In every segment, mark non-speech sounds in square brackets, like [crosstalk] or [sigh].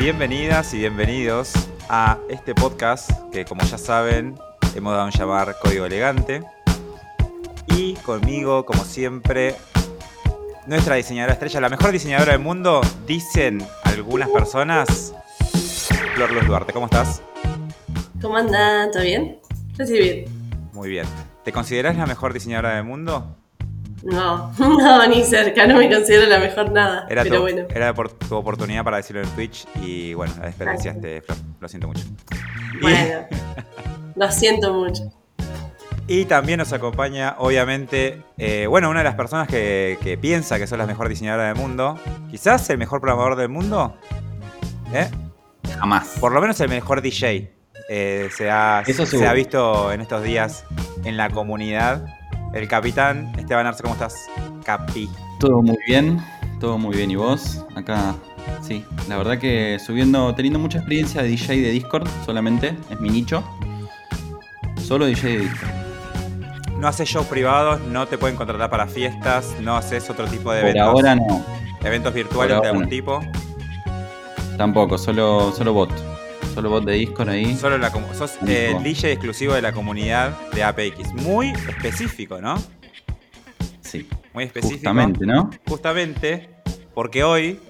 Bienvenidas y bienvenidos a este podcast que como ya saben hemos dado un llamar Código Elegante. Y conmigo, como siempre, nuestra diseñadora estrella, la mejor diseñadora del mundo, dicen algunas personas. Flor Luz Duarte, ¿cómo estás? ¿Cómo andan? ¿Todo bien? Yo estoy bien. Muy bien. ¿Te consideras la mejor diseñadora del mundo? No, [laughs] no, ni cerca, no me considero la mejor nada. Era, pero tu, bueno. era por tu oportunidad para decirlo en Twitch y bueno, la desperdiciaste, Flor. Lo siento mucho. Y- Bueno, [laughs] lo siento mucho. Y también nos acompaña, obviamente, eh, bueno, una de las personas que, que piensa que sos la mejor diseñadora del mundo. Quizás el mejor programador del mundo. ¿Eh? Jamás. Por lo menos el mejor DJ. Eh, se, ha, Eso se seguro. ha visto en estos días en la comunidad. El capitán Esteban Arce, ¿cómo estás? Capi. Todo muy bien, todo muy bien. ¿Y vos? Acá, sí. La verdad que subiendo, teniendo mucha experiencia de DJ de Discord solamente, es mi nicho. Solo DJ de Discord. No haces shows privados, no te pueden contratar para fiestas, no haces otro tipo de Por eventos. ahora no, Eventos virtuales de algún no. tipo. tampoco, solo, solo bot. Solo bot de Discord ahí. Solo la sos eh, el DJ exclusivo de la comunidad de APX. Muy específico, ¿no? Sí, Muy específico. justamente, ¿no? Justamente porque hoy,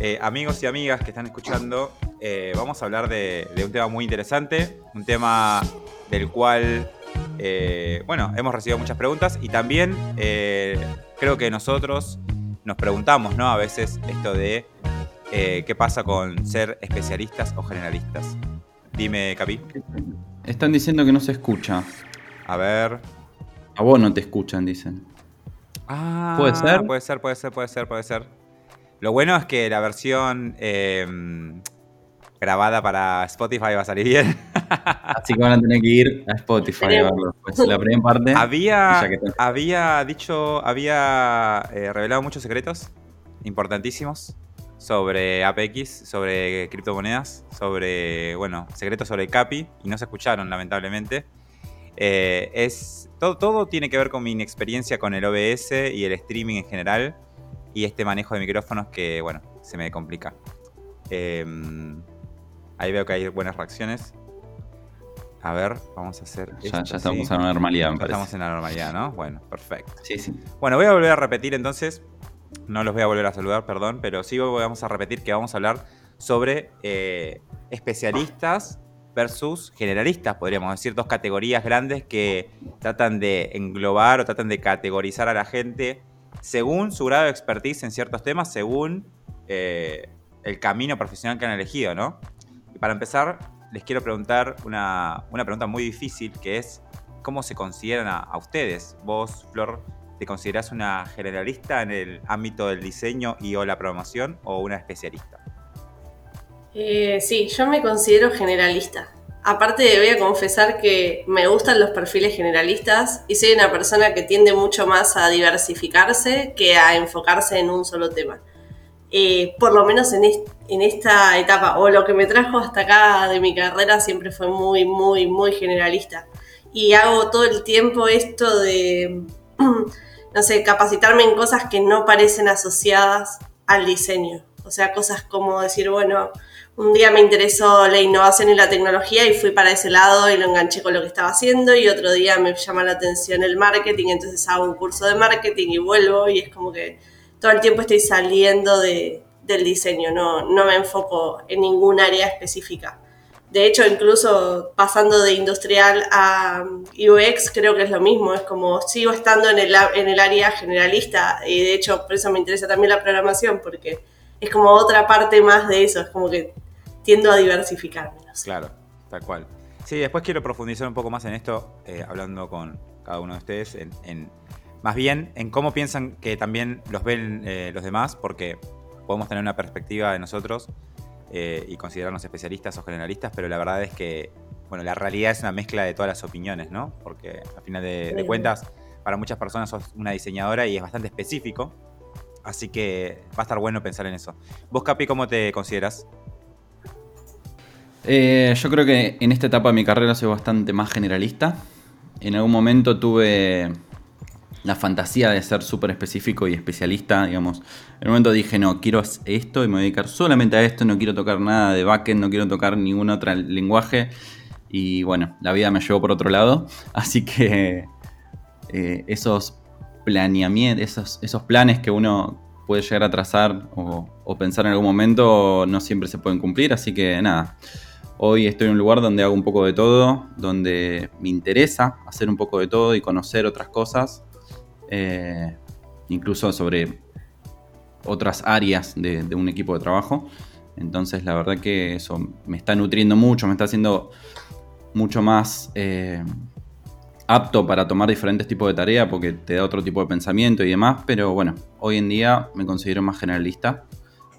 eh, amigos y amigas que están escuchando, eh, vamos a hablar de, de un tema muy interesante. Un tema del cual, eh, bueno, hemos recibido muchas preguntas y también creo que nosotros nos preguntamos, ¿no? A veces esto de eh, qué pasa con ser especialistas o generalistas. Dime, Capi. Están diciendo que no se escucha. A ver. A vos no te escuchan, dicen. Ah, ¿Puede ser? Puede ser, puede ser, puede ser, puede ser. Lo bueno es que la versión eh, grabada para Spotify va a salir bien. [laughs] Así que van a tener que ir a Spotify a verlo. Pues la primera parte. había, te- había dicho, había eh, revelado muchos secretos importantísimos sobre APX, sobre criptomonedas, sobre, bueno, secretos sobre Capi y no se escucharon lamentablemente. Eh, es, todo, todo tiene que ver con mi inexperiencia con el OBS y el streaming en general y este manejo de micrófonos que, bueno, se me complica. Eh, ahí veo que hay buenas reacciones. A ver, vamos a hacer Ya, esto, ya estamos sí. a la normalidad, me Ya estamos en la normalidad, ¿no? Bueno, perfecto. Sí, sí. Bueno, voy a volver a repetir entonces. No los voy a volver a saludar, perdón, pero sí vamos a repetir que vamos a hablar sobre eh, especialistas versus generalistas, podríamos decir, dos categorías grandes que tratan de englobar o tratan de categorizar a la gente según su grado de expertise en ciertos temas, según eh, el camino profesional que han elegido, ¿no? Y para empezar, les quiero preguntar una, una pregunta muy difícil que es, ¿cómo se consideran a, a ustedes? Vos, Flor, ¿te considerás una generalista en el ámbito del diseño y o la programación o una especialista? Eh, sí, yo me considero generalista. Aparte, voy a confesar que me gustan los perfiles generalistas y soy una persona que tiende mucho más a diversificarse que a enfocarse en un solo tema. Eh, por lo menos en esta etapa, o lo que me trajo hasta acá de mi carrera siempre fue muy, muy, muy generalista. Y hago todo el tiempo esto de, [clears throat] no sé, capacitarme en cosas que no parecen asociadas al diseño. O sea, cosas como decir, bueno, un día me interesó la innovación y la tecnología y fui para ese lado y lo enganché con lo que estaba haciendo y otro día me llama la atención el marketing, entonces hago un curso de marketing y vuelvo y es como que todo el tiempo estoy saliendo de, del diseño, no, no me enfoco en ningún área específica. De hecho, incluso pasando de industrial a UX, creo que es lo mismo. Es como sigo estando en el, en el área generalista y de hecho por eso me interesa también la programación, porque es como otra parte más de eso. Es como que tiendo a diversificarme. no. Claro, tal cual. Sí, después quiero profundizar un poco más en esto, eh, hablando con cada uno de ustedes, en- más bien en cómo piensan que también los ven eh, los demás, porque podemos tener una perspectiva de nosotros eh, y considerarnos especialistas o generalistas, pero la verdad es que, bueno, la realidad es una mezcla de todas las opiniones, ¿no? Porque al final de, cuentas, para muchas personas sos una diseñadora y es bastante específico, así que va a estar bueno pensar en eso. Vos, Capi, ¿cómo te consideras? Eh, yo creo que en esta etapa de mi carrera soy bastante más generalista. En algún momento tuve la fantasía de ser súper específico y especialista, digamos. En un momento dije, no, quiero esto y me voy a dedicar solamente a esto, no quiero tocar nada de backend, no quiero tocar ningún otro lenguaje. Y bueno, la vida me llevó por otro lado. [laughs] Así que eh, esos planeamientos, esos, planes que uno puede llegar a trazar o, pensar en algún momento no siempre se pueden cumplir. Así que nada, hoy estoy en un lugar donde hago un poco de todo, donde me interesa hacer un poco de todo y conocer otras cosas. Eh, incluso sobre otras áreas de, un equipo de trabajo. Entonces la verdad que eso me está nutriendo mucho, me está haciendo mucho más eh, apto para tomar diferentes tipos de tareas porque te da otro tipo de pensamiento y demás. Pero bueno, hoy en día me considero más generalista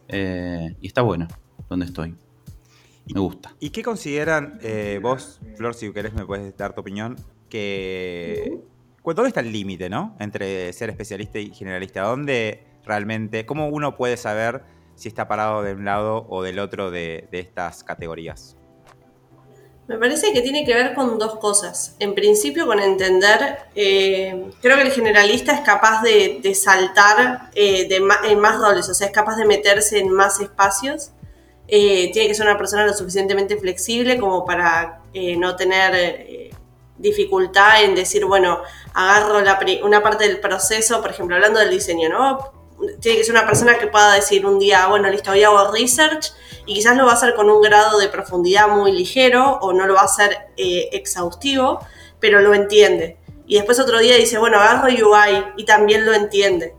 eh, y está bueno donde estoy. Me gusta. ¿Y qué consideran vos, Flor, si querés me puedes dar tu opinión, que ¿Dónde está el límite, no? Entre ser especialista y generalista. ¿Dónde realmente, cómo uno puede saber si está parado de un lado o del otro de, estas categorías? Me parece que tiene que ver con dos cosas. En principio, con entender, eh, creo que el generalista es capaz de, saltar eh, en más roles, o sea, es capaz de meterse en más espacios. Eh, tiene que ser una persona lo suficientemente flexible como para no tener dificultad en decir, bueno, agarro una parte del proceso, por ejemplo, hablando del diseño, ¿no? Tiene que ser una persona que pueda decir un día, bueno, listo, hoy hago research y quizás lo va a hacer con un grado de profundidad muy ligero o no lo va a hacer eh, exhaustivo, pero lo entiende. Y después otro día dice, bueno, agarro UI y también lo entiende.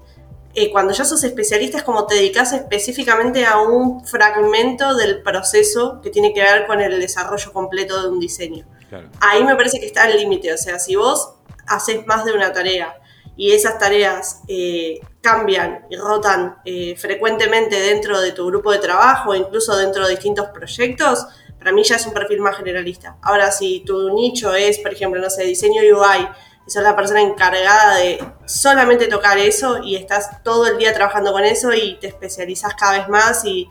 Eh, cuando ya sos especialista es como te dedicas específicamente a un fragmento del proceso que tiene que ver con el desarrollo completo de un diseño. Ahí me parece que está el límite, o sea, si vos haces más de una tarea y esas tareas eh, cambian y rotan eh, frecuentemente dentro de tu grupo de trabajo, incluso dentro de distintos proyectos, para mí ya es un perfil más generalista. Ahora, si tu nicho es, por ejemplo, no sé, diseño UI, y sos la persona encargada de solamente tocar eso y estás todo el día trabajando con eso y te especializas cada vez más y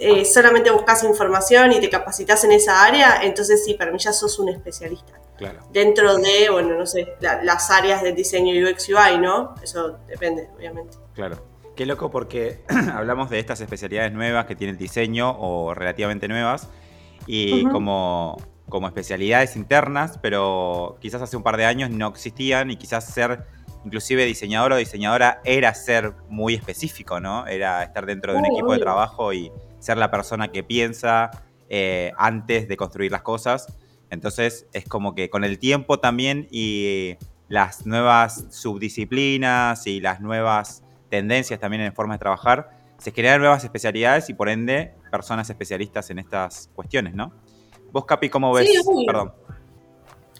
eh, solamente buscas información y te capacitas en esa área, entonces sí, para mí ya sos un especialista. Claro. Dentro de, bueno, no sé, las áreas del diseño UX UI, ¿no? Eso depende, obviamente. Claro. Qué loco porque [clears throat] hablamos de estas especialidades nuevas que tiene el diseño o relativamente nuevas y como, como especialidades internas, pero quizás hace un par de años no existían y quizás ser inclusive diseñador o diseñadora era ser muy específico, ¿no? Era estar dentro de un equipo de trabajo y ser la persona que piensa eh, antes de construir las cosas. Entonces es como que con el tiempo también y las nuevas subdisciplinas y las nuevas tendencias también en formas de trabajar, se crean nuevas especialidades y por ende personas especialistas en estas cuestiones, ¿no? Vos, Capi, ¿cómo ves? Perdón.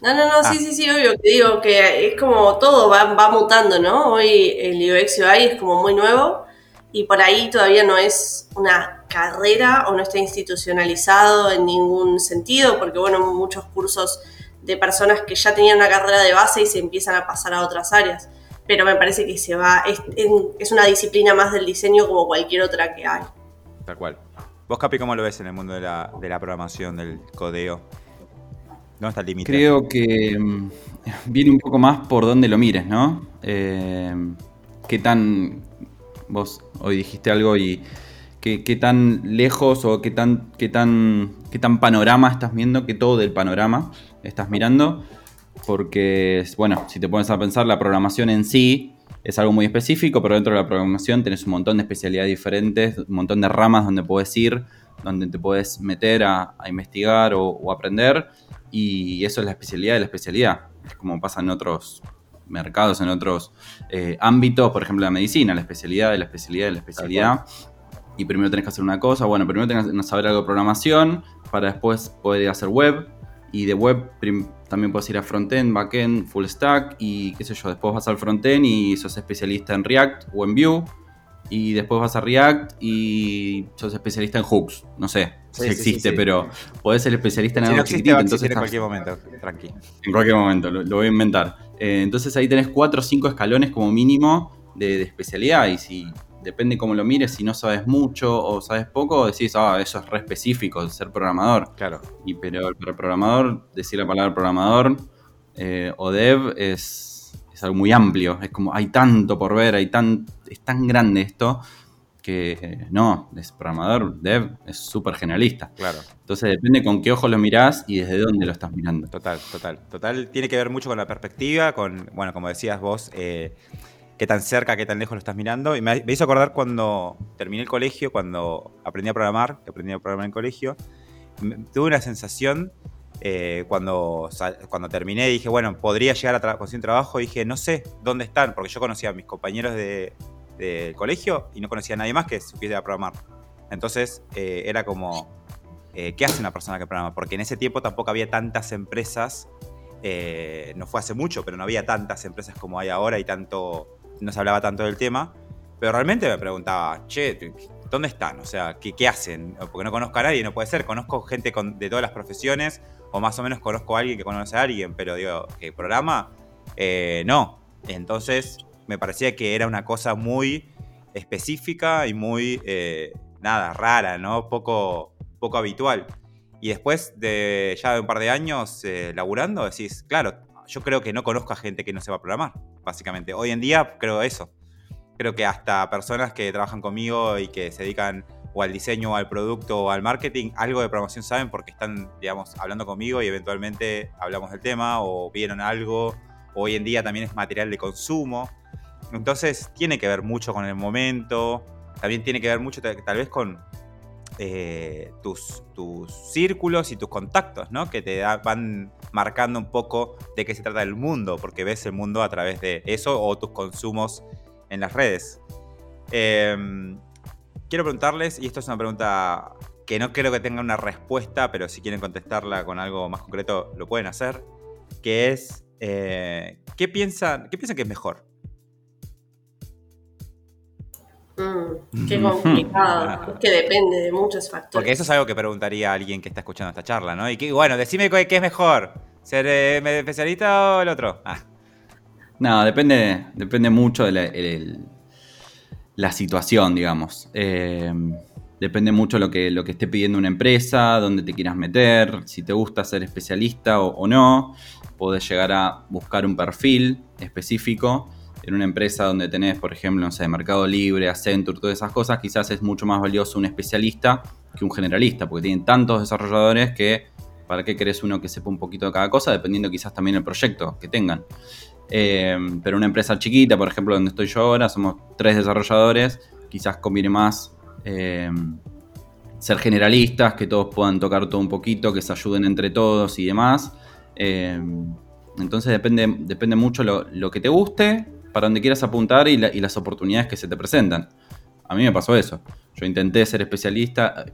No, no, no, sí, ah. sí, sí, obvio. Te digo que es como todo va, va mutando, ¿no? Hoy el UX UI es como muy nuevo y por ahí todavía no es una carrera o no está institucionalizado en ningún sentido, porque bueno, muchos cursos de personas que ya tenían una carrera de base y se empiezan a pasar a otras áreas. Pero me parece que se va, es, es una disciplina más del diseño como cualquier otra que hay. Tal cual. ¿Vos, Capi, cómo lo ves en el mundo de la, de la programación, del codeo? ¿Dónde está el límite? Creo que mm, viene un poco más por donde lo mires, ¿no? Eh, ¿Qué tan Vos hoy dijiste algo y qué, tan lejos o qué tan, qué, tan, qué tan panorama estás viendo, qué todo del panorama estás mirando. Porque, bueno, si te pones a pensar, la programación en sí es algo muy específico, pero dentro de la programación tenés un montón de especialidades diferentes, un montón de ramas donde puedes ir, donde te puedes meter a, investigar o, o, aprender. Y eso es la especialidad de la especialidad. Es como pasa en otros mercados, en otros eh, ámbitos, por ejemplo la medicina, la especialidad de la especialidad de la especialidad. Y primero tenés que hacer una cosa, bueno, primero tenés que saber algo de programación para después poder hacer web. Y de web también puedes ir a frontend, backend, full stack y qué sé yo, después vas al frontend y sos especialista en React o en Vue. Y después vas a React y sos especialista en hooks. No sé si existe, pero podés ser especialista en algo no chiquitito. Entonces en cualquier momento, tranquilo. En cualquier momento, lo voy a inventar. Eh, entonces ahí tenés cuatro o cinco escalones como mínimo de, especialidad y si depende cómo lo mires, si no sabes mucho o sabes poco, decís, ah, eso es re específico, ser programador. Claro. Y pero para el programador, decir la palabra programador eh, o dev es, es algo muy amplio, es como hay tanto por ver, hay tan, es tan grande esto que no, es programador, dev, es súper generalista. Claro. Entonces depende con qué ojo lo mirás y desde dónde lo estás mirando. Total, total, total. Tiene que ver mucho con la perspectiva, con, bueno, como decías vos, eh, qué tan cerca, qué tan lejos lo estás mirando. Y me, hizo acordar cuando terminé el colegio, cuando aprendí a programar, que aprendí a programar en el colegio, tuve una sensación eh, cuando, cuando terminé, dije, bueno, podría llegar a conseguir un trabajo, dije, no sé dónde están, porque yo conocía a mis compañeros de, del colegio y no conocía a nadie más que supiera programar. Entonces eh, era como, eh, ¿qué hace una persona que programa? Porque en ese tiempo tampoco había tantas empresas, eh, no fue hace mucho, pero no había tantas empresas como hay ahora y tanto, no se hablaba tanto del tema. Pero realmente me preguntaba, che, ¿dónde están? O sea, ¿qué, qué hacen? Porque no conozco a nadie, no puede ser. Conozco gente de todas las profesiones, o más o menos conozco a alguien que conoce a alguien, pero digo, ¿que programa? no. Entonces me parecía que era una cosa muy específica y muy, eh, nada, rara, ¿no? Poco, poco habitual. Y después de ya de un par de años eh, laburando, decís, claro, yo creo que no conozco a gente que no sepa programar, básicamente. Hoy en día creo eso. Creo que hasta personas que trabajan conmigo y que se dedican o al diseño o al producto o al marketing, algo de programación saben porque están, digamos, hablando conmigo y eventualmente hablamos del tema o vieron algo. Hoy en día también es material de consumo. Entonces tiene que ver mucho con el momento, también tiene que ver mucho tal vez con eh, tus, círculos y tus contactos, ¿no? Que te van marcando un poco de qué se trata el mundo, porque ves el mundo a través de eso o tus consumos en las redes. Em, quiero preguntarles, y esto es una pregunta que no creo que tenga una respuesta, pero si quieren contestarla con algo más concreto, lo pueden hacer, que es, eh, ¿qué, piensan, ¿qué piensan que es mejor? Mm, qué complicado. [laughs] es que depende de muchos factores. Porque eso es algo que preguntaría a alguien que está escuchando esta charla, ¿no? Y que, bueno, decime qué es mejor, ser eh, especialista o el otro. Ah. No, depende, depende mucho de la, situación, digamos. Eh, depende mucho lo que, lo que esté pidiendo una empresa, dónde te quieras meter, si te gusta ser especialista o, o no. Podés llegar a buscar un perfil específico en una empresa donde tenés, por ejemplo, no sé, Mercado Libre, Accenture, todas esas cosas, quizás es mucho más valioso un especialista que un generalista, porque tienen tantos desarrolladores que para qué querés uno que sepa un poquito de cada cosa, dependiendo quizás también el proyecto que tengan. Eh, pero una empresa chiquita, por ejemplo, donde estoy yo ahora, somos tres desarrolladores, quizás conviene más eh, ser generalistas, que todos puedan tocar todo un poquito, que se ayuden entre todos y demás. Eh, entonces depende, depende mucho lo, lo que te guste, para donde quieras apuntar y, las oportunidades que se te presentan. A mí me pasó eso. Yo intenté ser especialista.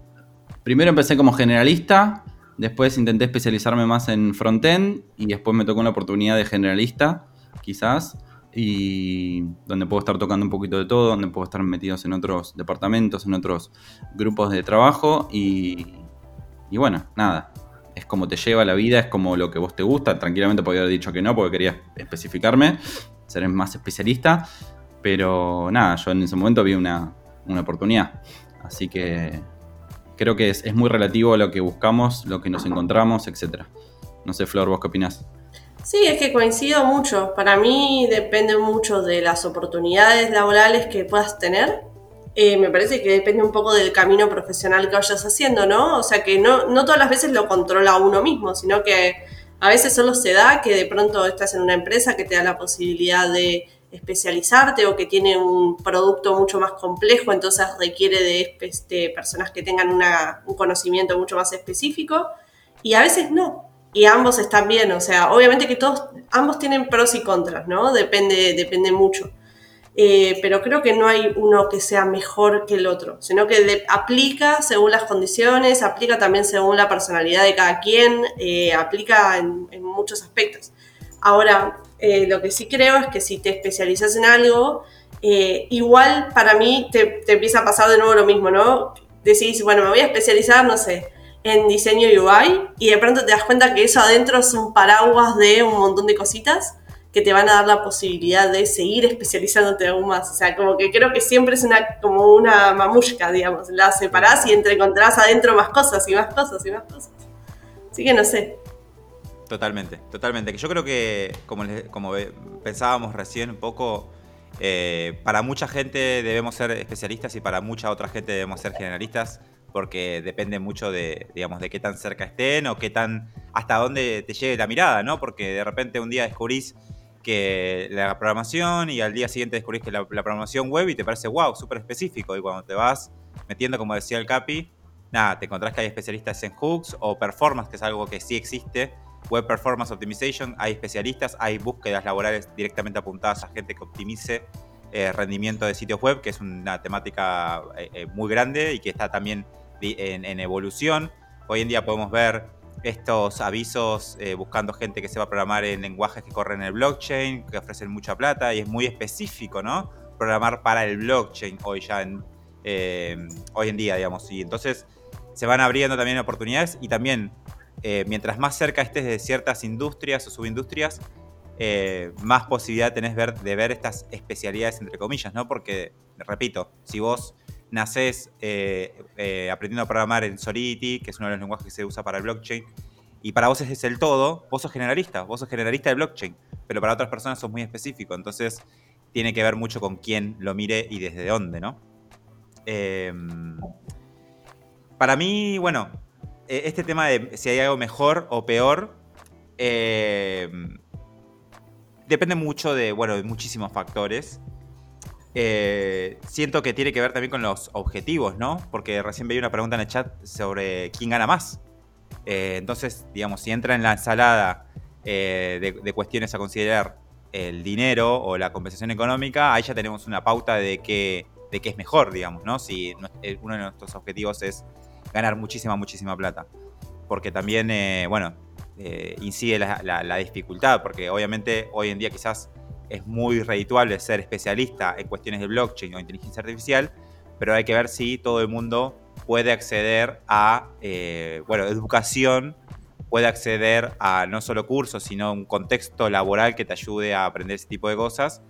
Primero empecé como generalista, después intenté especializarme más en frontend y después me tocó una oportunidad de generalista, quizás, y donde puedo estar tocando un poquito de todo, donde puedo estar metidos en otros departamentos, en otros grupos de trabajo y, y bueno, nada, es como te lleva la vida, es como lo que vos te gusta. Tranquilamente podría haber dicho que no porque quería especificarme, ser más especialista, pero nada, yo en ese momento vi una, oportunidad. Así que creo que es, muy relativo a lo que buscamos, lo que nos encontramos, etc. No sé, Flor, ¿vos qué opinás? Sí, es que coincido mucho. Para mí depende mucho de las oportunidades laborales que puedas tener. Eh, me parece que depende un poco del camino profesional que vayas haciendo, ¿no? O sea que no, no todas las veces lo controla uno mismo, sino que a veces solo se da que de pronto estás en una empresa que te da la posibilidad de especializarte o que tiene un producto mucho más complejo, entonces requiere de, personas que tengan un conocimiento mucho más específico y a veces no. Y ambos están bien, o sea, obviamente que todos, ambos tienen pros y contras, ¿no? Depende, depende mucho. Eh, pero creo que no hay uno que sea mejor que el otro, sino que aplica según las condiciones, aplica también según la personalidad de cada quien, eh, aplica en, muchos aspectos. Ahora, eh, lo que sí creo es que si te especializas en algo, igual para mí te, te, empieza a pasar de nuevo lo mismo, ¿no? Decís, bueno, me voy a especializar, no sé, en diseño UI y de pronto te das cuenta que eso adentro es un paraguas de un montón de cositas que te van a dar la posibilidad de seguir especializándote aún más. O sea, como que creo que siempre es una, como una mamushka, digamos. La separás y entre encontrás adentro más cosas y más cosas y más cosas. Así que no sé. Totalmente, totalmente. Yo creo que, como, como pensábamos recién un poco, eh, para mucha gente debemos ser especialistas y para mucha otra gente debemos ser generalistas porque depende mucho de, digamos, de qué tan cerca estén o qué tan, hasta dónde te llegue la mirada, ¿no? Porque de repente un día descubrís que la programación y al día siguiente descubrís que la, programación web y te parece, wow, súper específico. Y cuando te vas metiendo, como decía el Capi, nada, te encontrás que hay especialistas en hooks o performance, que es algo que sí existe. Web Performance Optimization, hay especialistas, hay búsquedas laborales directamente apuntadas a gente que optimice eh, rendimiento de sitios web, que es una temática eh, eh, muy grande y que está también en, evolución. Hoy en día podemos ver estos avisos buscando gente que se va a programar en lenguajes que corren en el blockchain, que ofrecen mucha plata y es muy específico, ¿no? Programar para el blockchain hoy en, hoy en día, digamos. Y entonces se van abriendo también oportunidades y también mientras más cerca estés de ciertas industrias o subindustrias, eh, más posibilidad tenés de ver estas especialidades, entre comillas, ¿no? Porque, repito, si vos nacés eh, eh, aprendiendo a programar en Solidity, que es uno de los lenguajes que se usa para el blockchain, y para vos es el todo, vos sos generalista, vos sos generalista de blockchain, pero para otras personas sos muy específico, entonces tiene que ver mucho con quién lo mire y desde dónde, ¿no? Em, para mí, bueno, e-, este tema de si hay algo mejor o peor, eh, depende mucho de, bueno, de muchísimos factores. Eh, siento que tiene que ver también con los objetivos, ¿no? Porque recién veía una pregunta en el chat sobre quién gana más. Eh, entonces, digamos, si entra en la ensalada eh, de, cuestiones a considerar el dinero o la compensación económica, ahí ya tenemos una pauta de qué, de qué es mejor, digamos, ¿no? Si uno de nuestros objetivos es ganar muchísima, muchísima plata. Porque también, bueno, incide la, dificultad, porque obviamente hoy en día quizás es muy redituable ser especialista en cuestiones de blockchain o inteligencia artificial, pero hay que ver si todo el mundo puede acceder a, eh, bueno, educación, puede acceder a no solo cursos, sino un contexto laboral que te ayude a aprender ese tipo de cosas.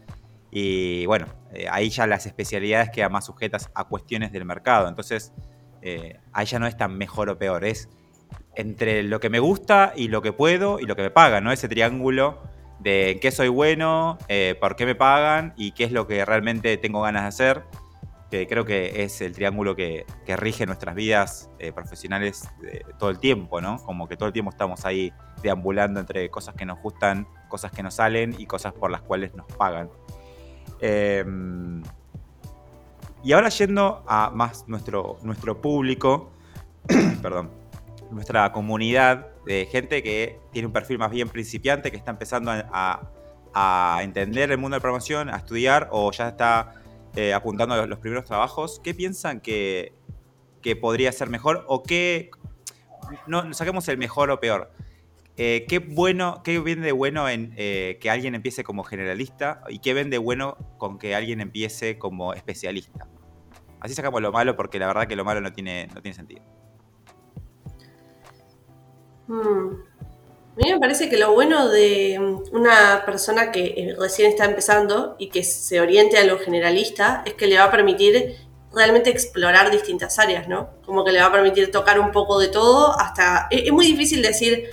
Y bueno, eh, ahí ya las especialidades quedan más sujetas a cuestiones del mercado. Entonces, ahí ya no es tan mejor o peor, es entre lo que me gusta y lo que puedo y lo que me pagan, ¿no? Ese triángulo de qué soy bueno, eh, por qué me pagan y qué es lo que realmente tengo ganas de hacer, que creo que es el triángulo que, rige nuestras vidas eh, profesionales todo el tiempo, ¿no? Como que todo el tiempo estamos ahí deambulando entre cosas que nos gustan, cosas que nos salen y cosas por las cuales nos pagan. Em, y ahora yendo a más nuestro, nuestro público, [clears throat] perdón, nuestra comunidad de gente que tiene un perfil más bien principiante, que está empezando a, entender el mundo de la programación, a estudiar o ya está eh, apuntando los primeros trabajos, ¿qué piensan que, podría ser mejor o qué, no saquemos el mejor o peor? Eh, ¿qué, bueno, ¿Qué vende bueno en eh, que alguien empiece como generalista y qué vende bueno con que alguien empiece como especialista? Así sacamos lo malo porque la verdad que lo malo no tiene, no tiene sentido. Hmm. A mí me parece que lo bueno de una persona que eh, recién está empezando y que se oriente a lo generalista es que le va a permitir realmente explorar distintas áreas, ¿no? Como que le va a permitir tocar un poco de todo hasta... Es muy difícil decir,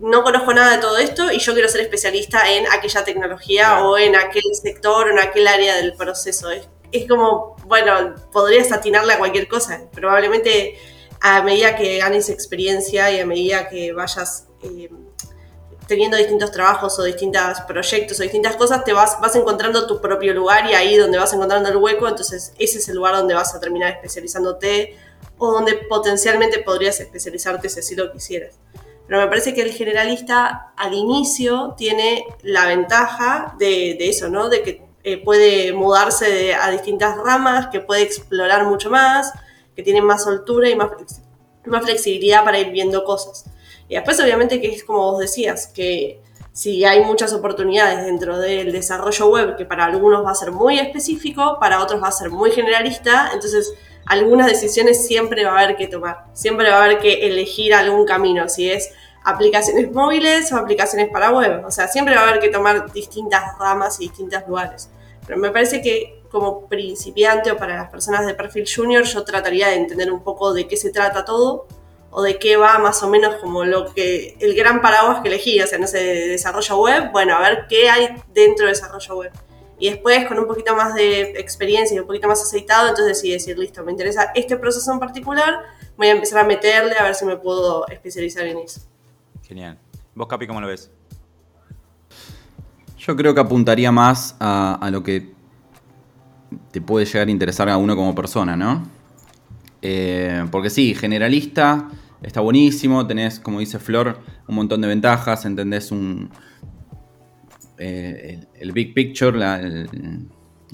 no conozco nada de todo esto y yo quiero ser especialista en aquella tecnología o en aquel sector o en aquel área del proceso. Es, es como, bueno, podrías atinarle a cualquier cosa. Probablemente a medida que ganes experiencia y a medida que vayas eh, teniendo distintos trabajos o distintos proyectos o distintas cosas, te vas, vas encontrando tu propio lugar y ahí donde vas encontrando el hueco, entonces ese es el lugar donde vas a terminar especializándote o donde potencialmente podrías especializarte si así lo quisieras. Pero me parece que el generalista al inicio tiene la ventaja de, eso, ¿no? De que eh, puede mudarse a distintas ramas, que puede explorar mucho más, que tienen más soltura y más, más flexibilidad para ir viendo cosas. Y después obviamente que es como vos decías, que si hay muchas oportunidades dentro del desarrollo web, que para algunos va a ser muy específico, para otros va a ser muy generalista, entonces algunas decisiones siempre va a haber que tomar, siempre va a haber que elegir algún camino, si es aplicaciones móviles o aplicaciones para web, o sea, siempre va a haber que tomar distintas ramas y distintos lugares. Pero me parece que como principiante o para las personas de perfil junior, yo trataría de entender un poco de qué se trata todo, o de qué va más o menos como lo que el gran paraguas que elegí, o sea, no sé, de desarrollo web, bueno, a ver qué hay dentro de desarrollo web. Y después, con un poquito más de experiencia y un poquito más aceitado, entonces sí decir, listo, me interesa este proceso en particular, voy a empezar a meterle a ver si me puedo especializar en eso. Genial. ¿Vos, Capi, cómo lo ves? Yo creo que apuntaría más a, lo que te puede llegar a interesar a uno como persona, ¿no? Eh, porque sí, generalista está buenísimo, tenés, como dice Flor, un montón de ventajas, entendés un, eh, el, big picture,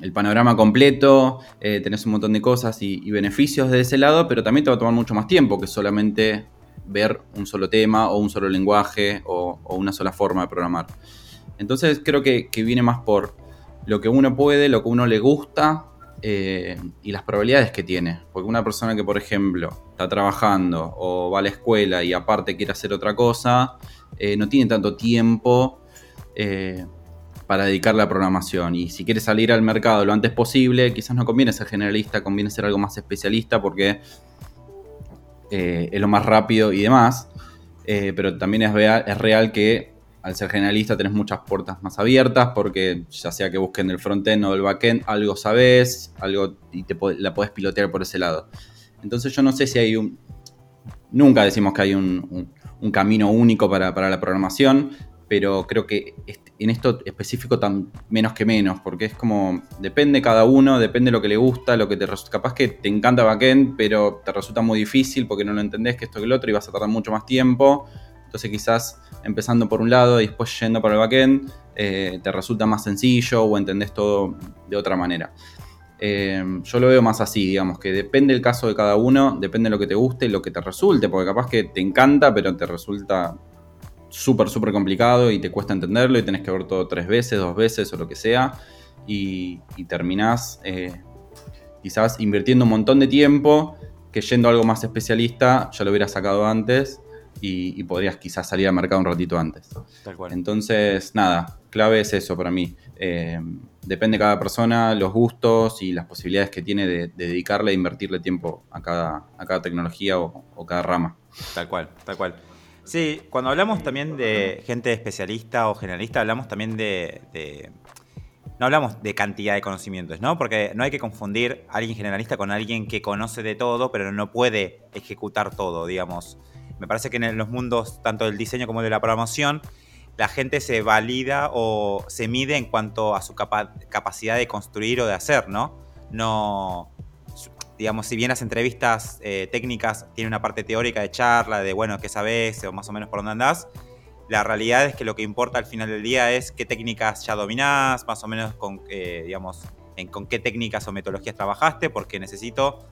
el, panorama completo, eh, tenés un montón de cosas y, beneficios de ese lado, pero también te va a tomar mucho más tiempo que solamente ver un solo tema o un solo lenguaje o, una sola forma de programar. Entonces creo que, viene más por lo que uno puede, lo que uno le gusta eh, y las probabilidades que tiene. Porque una persona que, por ejemplo, está trabajando o va a la escuela y aparte quiere hacer otra cosa, no tiene tanto tiempo para dedicarle a programación. Y si quieres salir al mercado lo antes posible, quizás no conviene ser generalista, conviene ser algo más especialista porque eh, es lo más rápido y demás. Eh, pero también es real que al ser generalista tenés muchas puertas más abiertas porque ya sea que busquen el frontend o el backend, algo sabes, algo y te, la podés pilotear por ese lado. Entonces yo no sé si hay un... Nunca decimos que hay un, camino único para, para, la programación, pero creo que en esto específico tan menos que menos, porque es como, depende cada uno, depende lo que le gusta, lo que te resulta, capaz que te encanta backend, pero te resulta muy difícil porque no lo entendés que esto que el otro y vas a tardar mucho más tiempo, entonces quizás empezando por un lado y después yendo para el backend, eh, te resulta más sencillo o entendés todo de otra manera. Eh, yo lo veo más así, digamos, que depende el caso de cada uno, depende de lo que te guste y lo que te resulte, porque capaz que te encanta, pero te resulta súper, súper complicado y te cuesta entenderlo y tenés que ver todo tres veces, dos veces o lo que sea. Y, terminás eh, quizás invirtiendo un montón de tiempo que yendo a algo más especialista ya lo hubieras sacado antes y, podrías quizás salir al mercado un ratito antes. Tal cual. Entonces, nada, clave es eso para mí. Eh, depende de cada persona, los gustos y las posibilidades que tiene de, dedicarle e invertirle tiempo a cada, a cada tecnología o, o cada rama. Tal cual, tal cual. Sí, cuando hablamos también de gente especialista o generalista, hablamos también de, no hablamos de cantidad de conocimientos, ¿no? Porque no hay que confundir a alguien generalista con alguien que conoce de todo, pero no puede ejecutar todo, digamos. Me parece que en los mundos tanto del diseño como de la programación, la gente se valida o se mide en cuanto a su capacidad de construir o de hacer, ¿no? No, digamos, si bien las entrevistas eh, técnicas tienen una parte teórica de charla, de bueno, qué sabes o más o menos por dónde andás, la realidad es que lo que importa al final del día es qué técnicas ya dominás, más o menos con, eh, digamos, con qué técnicas o metodologías trabajaste, porque necesito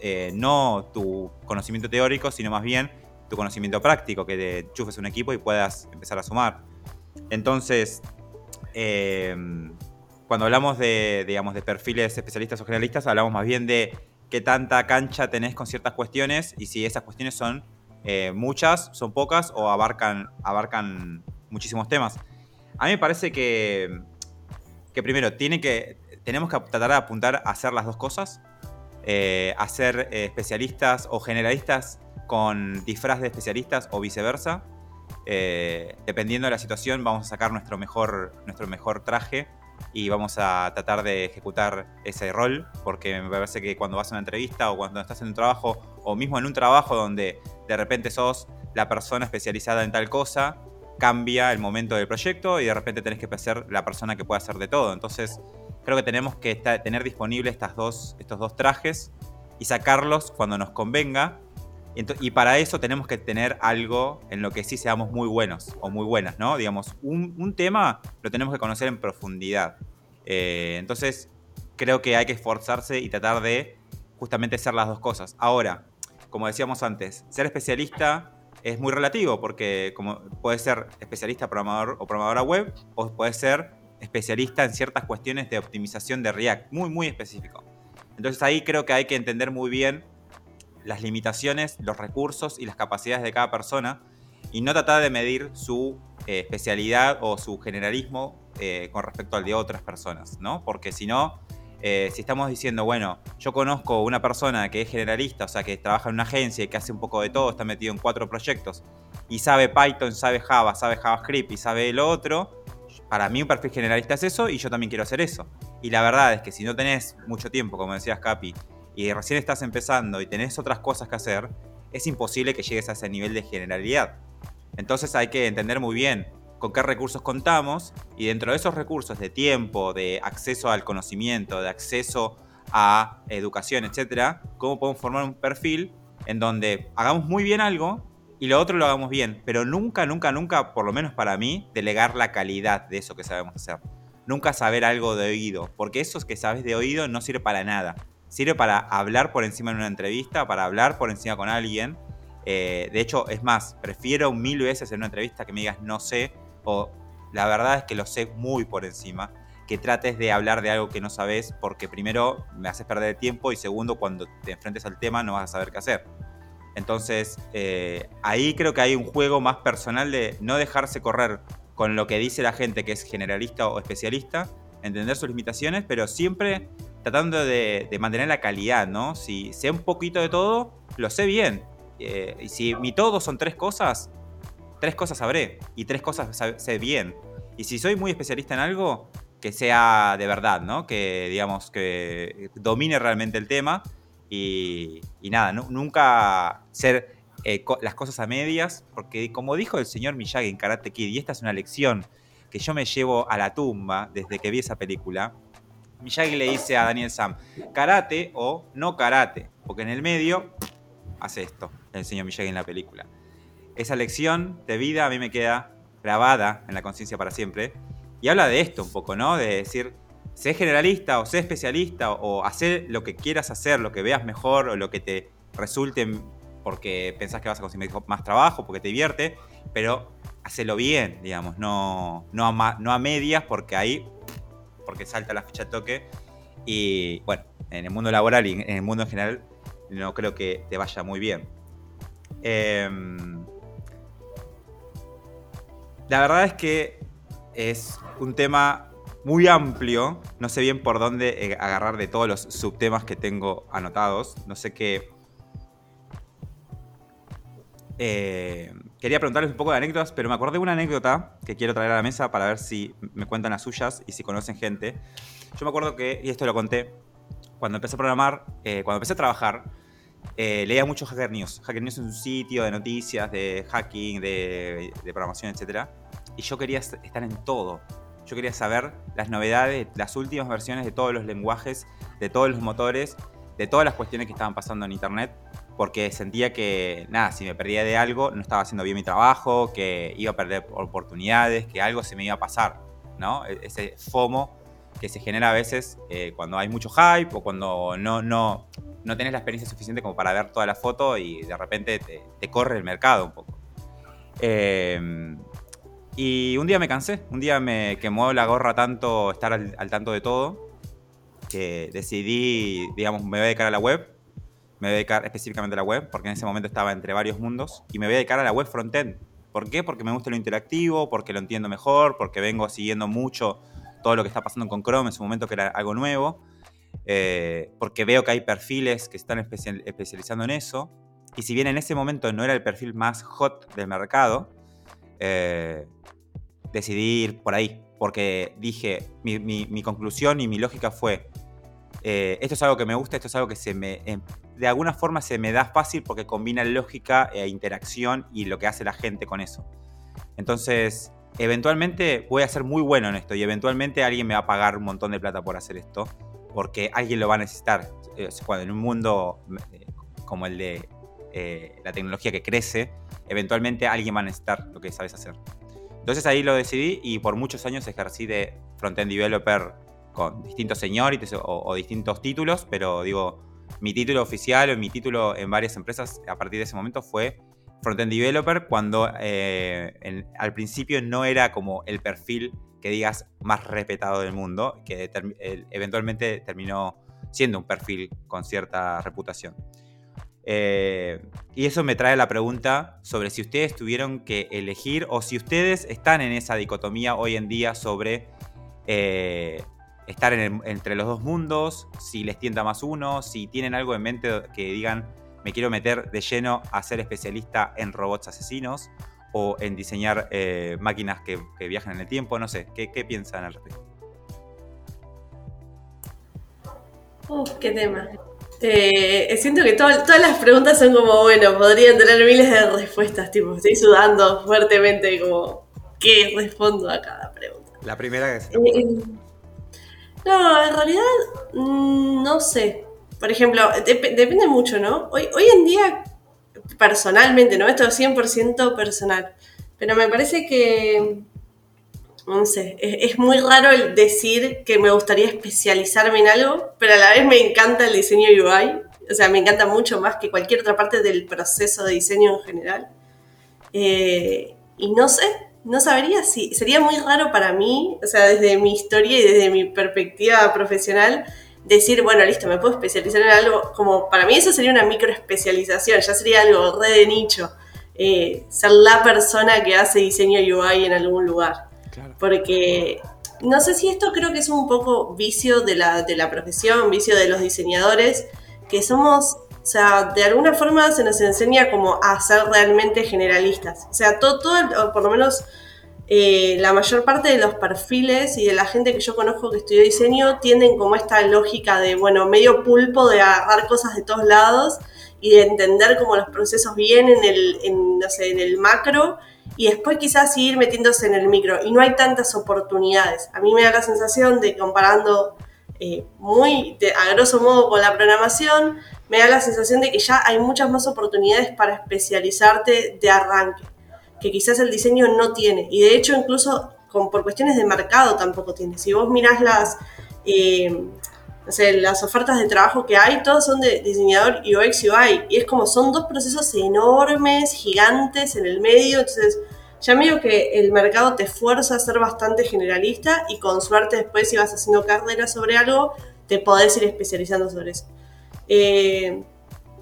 eh, no tu conocimiento teórico, sino más bien tu conocimiento práctico, que te enchufes un equipo y puedas empezar a sumar. Entonces, cuando hablamos de, digamos, de perfiles especialistas o generalistas, hablamos más bien de qué tanta cancha tenés con ciertas cuestiones y si esas cuestiones son eh, muchas, son pocas o abarcan, abarcan muchísimos temas. A mí me parece que, que primero tiene que, tenemos que tratar de apuntar a hacer las dos cosas, eh, a ser eh, especialistas o generalistas con disfraz de especialistas o viceversa. dependiendo de la situación vamos a sacar nuestro mejor, nuestro mejor traje y vamos a tratar de ejecutar ese rol, porque me parece que cuando vas a una entrevista o cuando estás en un trabajo, o mismo en un trabajo donde de repente sos la persona especializada en tal cosa, cambia el momento del proyecto y de repente tenés que ser la persona que pueda hacer de todo. Entonces, creo que tenemos que tener disponibles dos, estos dos trajes y sacarlos cuando nos convenga y para eso tenemos que tener algo en lo que sí seamos muy buenos o muy buenas, ¿no? Digamos, un, tema lo tenemos que conocer en profundidad. Eh, entonces, creo que hay que esforzarse y tratar de justamente ser las dos cosas. Ahora, como decíamos antes, ser especialista es muy relativo porque como ser especialista programador o programadora web o puede ser especialista en ciertas cuestiones de optimización de React, muy, muy específico. Entonces ahí creo que hay que entender muy bien las limitaciones, los recursos y las capacidades de cada persona y no tratar de medir su eh, especialidad o su generalismo eh, con respecto al de otras personas, ¿no? Porque si no, eh, si estamos diciendo, bueno, yo conozco una persona que es generalista, o sea, que trabaja en una agencia y que hace un poco de todo, está metido en cuatro proyectos, y sabe Python, sabe Java, sabe JavaScript y sabe lo otro, para mí un perfil generalista es eso y yo también quiero hacer eso. Y la verdad es que si no tenés mucho tiempo, como decías Capi, y recién estás empezando y tenés otras cosas que hacer, es imposible que llegues a ese nivel de generalidad. Entonces hay que entender muy bien con qué recursos contamos y dentro de esos recursos de tiempo, de acceso al conocimiento, de acceso a educación, etcétera, cómo podemos formar un perfil en donde hagamos muy bien algo y lo otro lo hagamos bien, pero nunca, nunca, nunca, por lo menos para mí, delegar la calidad de eso que sabemos hacer. Nunca saber algo de oído, porque eso que sabes de oído no sirve para nada. Sirve para hablar por encima en una entrevista, para hablar por encima con alguien. Eh, de hecho, es más, prefiero mil veces en una entrevista que me digas no sé, o la verdad es que lo sé muy por encima, que trates de hablar de algo que no sabes porque primero me haces perder tiempo y segundo cuando te enfrentes al tema no vas a saber qué hacer. Entonces eh, ahí creo que hay un juego más personal de no dejarse correr con lo que dice la gente que es generalista o especialista, entender sus limitaciones, pero siempre tratando de, mantener la calidad, ¿no? Si sé un poquito de todo, lo sé bien. Eh, y si mi todo son tres cosas, tres cosas sabré y tres cosas sé bien. Y si soy muy especialista en algo, que sea de verdad, ¿no? Que, digamos, que domine realmente el tema y, nada, nunca ser eh, las cosas a medias, porque como dijo el señor Miyagi en Karate Kid, y esta es una lección que yo me llevo a la tumba desde que vi esa película, Miyagi le dice a Daniel Sam, karate o no karate, porque en el medio hace esto, el señor Miyagi en la película esa lección de vida a mí me queda grabada en la conciencia para siempre. Y habla de esto un poco, ¿no? De decir, sé generalista o sé especialista o hacer lo que quieras hacer, lo que veas mejor o lo que te resulte porque pensás que vas a conseguir más trabajo, porque te divierte, pero hacelo bien, digamos, no, no a medias porque ahí, porque salta la ficha de toque. Y bueno, en el mundo laboral y en el mundo en general no creo que te vaya muy bien. Eh, la verdad es que es un tema muy amplio. No sé bien por dónde eh, agarrar de todos los subtemas que tengo anotados. No sé qué. Eh, quería preguntarles un poco de anécdotas, pero me acordé de una anécdota que quiero traer a la mesa para ver si me cuentan las suyas y si conocen gente. Yo me acuerdo que, y esto lo conté, cuando empecé a programar, eh, cuando empecé a trabajar, leía mucho Hacker News. Hacker News es un sitio de noticias, de hacking, de, de programación, etc y yo quería estar en todo. Yo quería saber las novedades, las últimas versiones de todos los lenguajes, de todos los motores, de todas las cuestiones que estaban pasando en Internet, porque sentía que, nada, si me perdía de algo, no estaba haciendo bien mi trabajo, que iba a perder oportunidades, que algo se me iba a pasar, ¿no? E-, ese FOMO que se genera a veces eh, cuando hay mucho hype o cuando no, no, no tenés la experiencia suficiente como para ver toda la foto y de repente te, te corre el mercado un poco. Eh, y un día me cansé, un día me quemó la gorra tanto estar al, tanto de todo, que decidí, digamos, me voy a dedicar a la web, me voy a dedicar específicamente a la web, porque en ese momento estaba entre varios mundos, y me voy a dedicar a la web frontend. ¿Por qué? Porque me gusta lo interactivo, porque lo entiendo mejor, porque vengo siguiendo mucho todo lo que está pasando con Chrome en su momento, que era algo nuevo, eh, porque veo que hay perfiles que están especializando en eso, y si bien en ese momento no era el perfil más hot del mercado, eh, decidí ir por ahí, porque dije, mi, conclusión y mi lógica fue, eh, esto es algo que me gusta, esto es algo que se me, em, de alguna forma se me da fácil porque combina lógica e interacción y lo que hace la gente con eso. Entonces, eventualmente voy a ser muy bueno en esto y eventualmente alguien me va a pagar un montón de plata por hacer esto, porque alguien lo va a necesitar. Cuando en un mundo eh, como el de la tecnología que crece, eventualmente alguien va a necesitar lo que sabes hacer. Entonces ahí lo decidí y por muchos años ejercí de frontend developer con distintos señorities o, distintos títulos, pero digo, mi título oficial o mi título en varias empresas a partir de ese momento fue frontend developer cuando eh, al principio no era como el perfil que digas más respetado del mundo, que eventualmente terminó siendo un perfil con cierta reputación. Eh, y eso me trae la pregunta sobre si ustedes tuvieron que elegir o si ustedes están en esa dicotomía hoy en día sobre eh, estar entre los dos mundos, si les tienta más uno, si tienen algo en mente que digan, me quiero meter de lleno a ser especialista en robots asesinos o en diseñar eh, máquinas que, viajan en el tiempo, no sé, ¿qué, piensan al respecto? Uf, qué tema. Eh, siento que todas las preguntas son como, bueno, podrían tener miles de respuestas, tipo, estoy sudando fuertemente como, ¿qué respondo a cada pregunta? La primera que se eh, No, en realidad, mm, no sé. Por ejemplo, depende mucho, ¿no? Hoy, hoy en día, personalmente, ¿no? Esto es 100% personal. Pero me parece que, no sé, es, muy raro el decir que me gustaría especializarme en algo, pero a la vez me encanta el diseño UI. O sea, me encanta mucho más que cualquier otra parte del proceso de diseño en general. Eh, y no sé, no sabría si sería muy raro para mí, o sea, desde mi historia y desde mi perspectiva profesional, decir, bueno, listo, me puedo especializar en algo, como para mí eso sería una microespecialización, ya sería algo re de nicho, eh, ser la persona que hace diseño UI en algún lugar. Porque no sé si esto creo que es un poco vicio de la, de la profesión, vicio de los diseñadores, que somos, sea, de alguna forma se nos enseña como a ser realmente generalistas. O sea, todo, todo por lo menos eh, la mayor parte de los perfiles y de la gente que yo conozco que estudió diseño tienen como esta lógica de, bueno, medio pulpo de agarrar cosas de todos lados y de entender cómo los procesos vienen en el, en, no sé, en el macro y después quizás ir metiéndose en el micro. Y no hay tantas oportunidades. A mí me da la sensación de comparando eh, muy a grosso modo con la programación, me da la sensación de que ya hay muchas más oportunidades para especializarte de arranque que quizás el diseño no tiene. Y de hecho, incluso con, por cuestiones de mercado tampoco tiene. Si vos mirás las, eh, no las ofertas de trabajo que hay, todas son de diseñador UX UI. Y es como son dos procesos enormes, gigantes en el medio. Entonces, ya medio que el mercado te fuerza a ser bastante generalista y con suerte después si vas haciendo carrera sobre algo, te podés ir especializando sobre eso. Eh,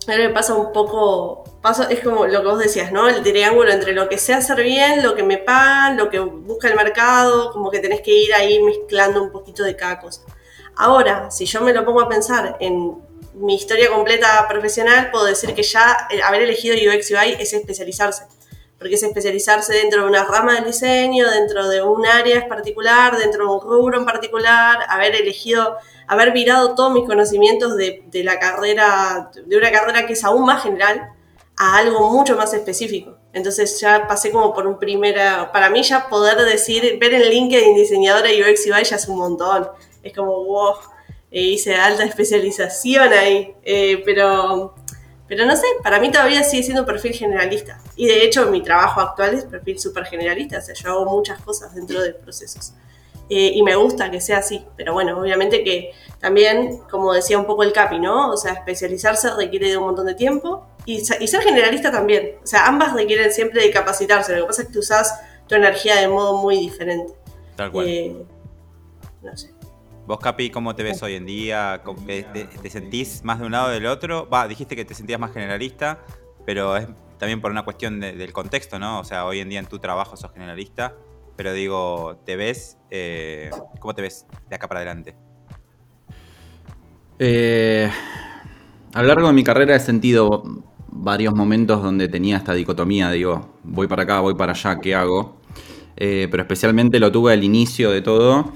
a mí me pasa un poco, es como lo que vos decías, ¿no? El triángulo entre lo que sé hacer bien, lo que me pagan, lo que busca el mercado, como que tenés que ir ahí mezclando un poquito de cada cosa. Ahora, si yo me lo pongo a pensar en mi historia completa profesional, puedo decir que ya haber elegido UX UI es especializarse. Porque es especializarse dentro de una rama del diseño, dentro de un área en particular, dentro de un rubro en particular, haber elegido haber virado todos mis conocimientos de, la carrera, de una carrera que es aún más general, a algo mucho más específico. Entonces ya pasé como por un primera, para mí ya poder decir, ver en LinkedIn diseñadora UX UI ya es un montón. Es como, wow, eh, hice alta especialización ahí. Eh, pero, pero no sé, para mí todavía sigue siendo perfil generalista. Y de hecho mi trabajo actual es perfil súper generalista, o sea, yo hago muchas cosas dentro de procesos. Eh, y me gusta que sea así, pero bueno, obviamente que también, como decía un poco el Capi, ¿no? O sea, especializarse requiere de un montón de tiempo y, ser generalista también. O sea, ambas requieren siempre de capacitarse, lo que pasa es que usás tu energía de modo muy diferente. Tal cual. Eh, no sé. Vos, Capi, ¿cómo te ves hoy en día? ¿Te, sentís más de un lado o del otro? Va, dijiste que te sentías más generalista, pero es también por una cuestión del contexto, ¿no? O sea, hoy en día en tu trabajo sos generalista pero digo, ¿te ves? Eh, ¿Cómo te ves de acá para adelante? Eh, a lo largo de mi carrera he sentido varios momentos donde tenía esta dicotomía, digo, voy para acá, voy para allá, ¿qué hago? Eh, pero especialmente lo tuve al inicio de todo,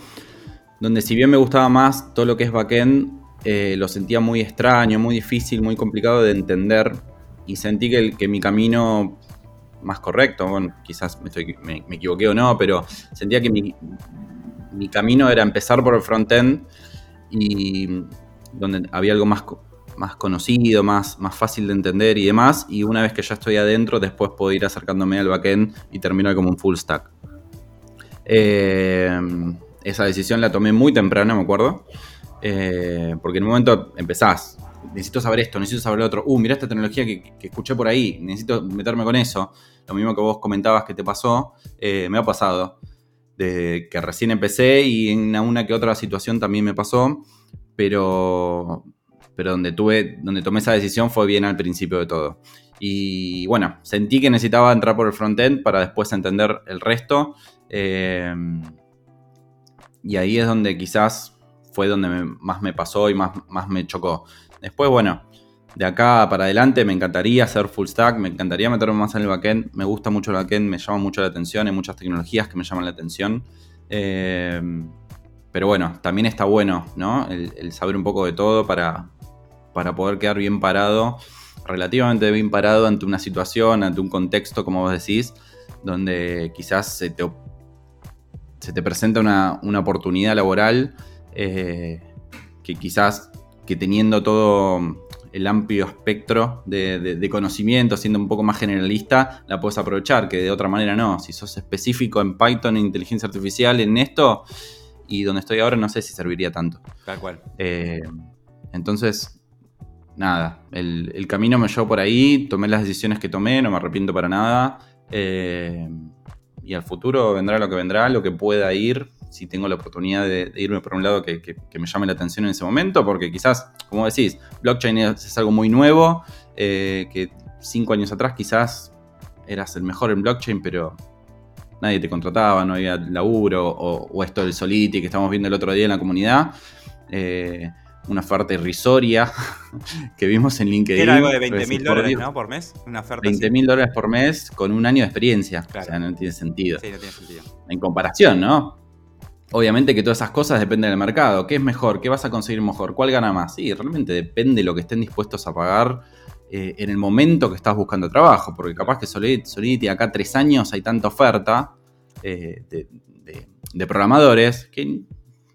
donde si bien me gustaba más todo lo que es backend, lo sentía muy extraño, muy difícil, muy complicado de entender y sentí que, que mi camino más correcto. Bueno, quizás me, equivoqué o no, pero sentía que mi, camino era empezar por el frontend y donde había algo más, más conocido, más, más fácil de entender y demás. Y una vez que ya estoy adentro, después puedo ir acercándome al backend y terminar como un full stack. Eh, esa decisión la tomé muy temprano, me acuerdo. Eh, porque en un momento empezás, necesito saber esto, necesito saber lo otro. Uh, mira esta tecnología que, escuché por ahí, necesito meterme con eso. Lo mismo que vos comentabas que te pasó, eh, me ha pasado. Desde que recién empecé y en una que otra situación también me pasó, pero, pero donde, tuve, donde tomé esa decisión fue bien al principio de todo. Y bueno, sentí que necesitaba entrar por el frontend para después entender el resto. Eh, y ahí es donde quizás fue donde más me pasó y más, más me chocó. Después, bueno, de acá para adelante me encantaría hacer full stack, me encantaría meterme más en el backend, me gusta mucho el backend, me llama mucho la atención, hay muchas tecnologías que me llaman la atención. Eh, pero bueno, también está bueno, ¿no? El, saber un poco de todo para, para poder quedar bien parado, relativamente bien parado ante una situación, ante un contexto, como vos decís, donde quizás se te, se te presenta una, oportunidad laboral eh, que quizás que teniendo todo el amplio espectro de, conocimiento, siendo un poco más generalista, la puedes aprovechar, que de otra manera no. Si sos específico en Python, en inteligencia artificial, en esto, y donde estoy ahora no sé si serviría tanto. Tal cual. Eh, entonces, nada, el, camino me llevó por ahí, tomé las decisiones que tomé, no me arrepiento para nada. Eh, y al futuro vendrá lo que vendrá, lo que pueda ir, si tengo la oportunidad de, irme por un lado que, me llame la atención en ese momento, porque quizás, como decís, blockchain es, algo muy nuevo, eh, que cinco años atrás quizás eras el mejor en blockchain, pero nadie te contrataba, no había laburo, o, esto del Soliti que estamos viendo el otro día en la comunidad. Eh, una oferta irrisoria [laughs] que vimos en LinkedIn. Era algo de 20 mil dólares, ¿no? Por mes. Una oferta 20 mil dólares por mes con un año de experiencia. O sea, no tiene sentido. Sí, no tiene sentido. En comparación, ¿no? Obviamente que todas esas cosas dependen del mercado. ¿Qué es mejor? ¿Qué vas a conseguir mejor? ¿Cuál gana más? Sí, realmente depende de lo que estén dispuestos a pagar eh, en el momento que estás buscando trabajo. Porque capaz que Solidity, acá tres años hay tanta oferta eh, de, programadores que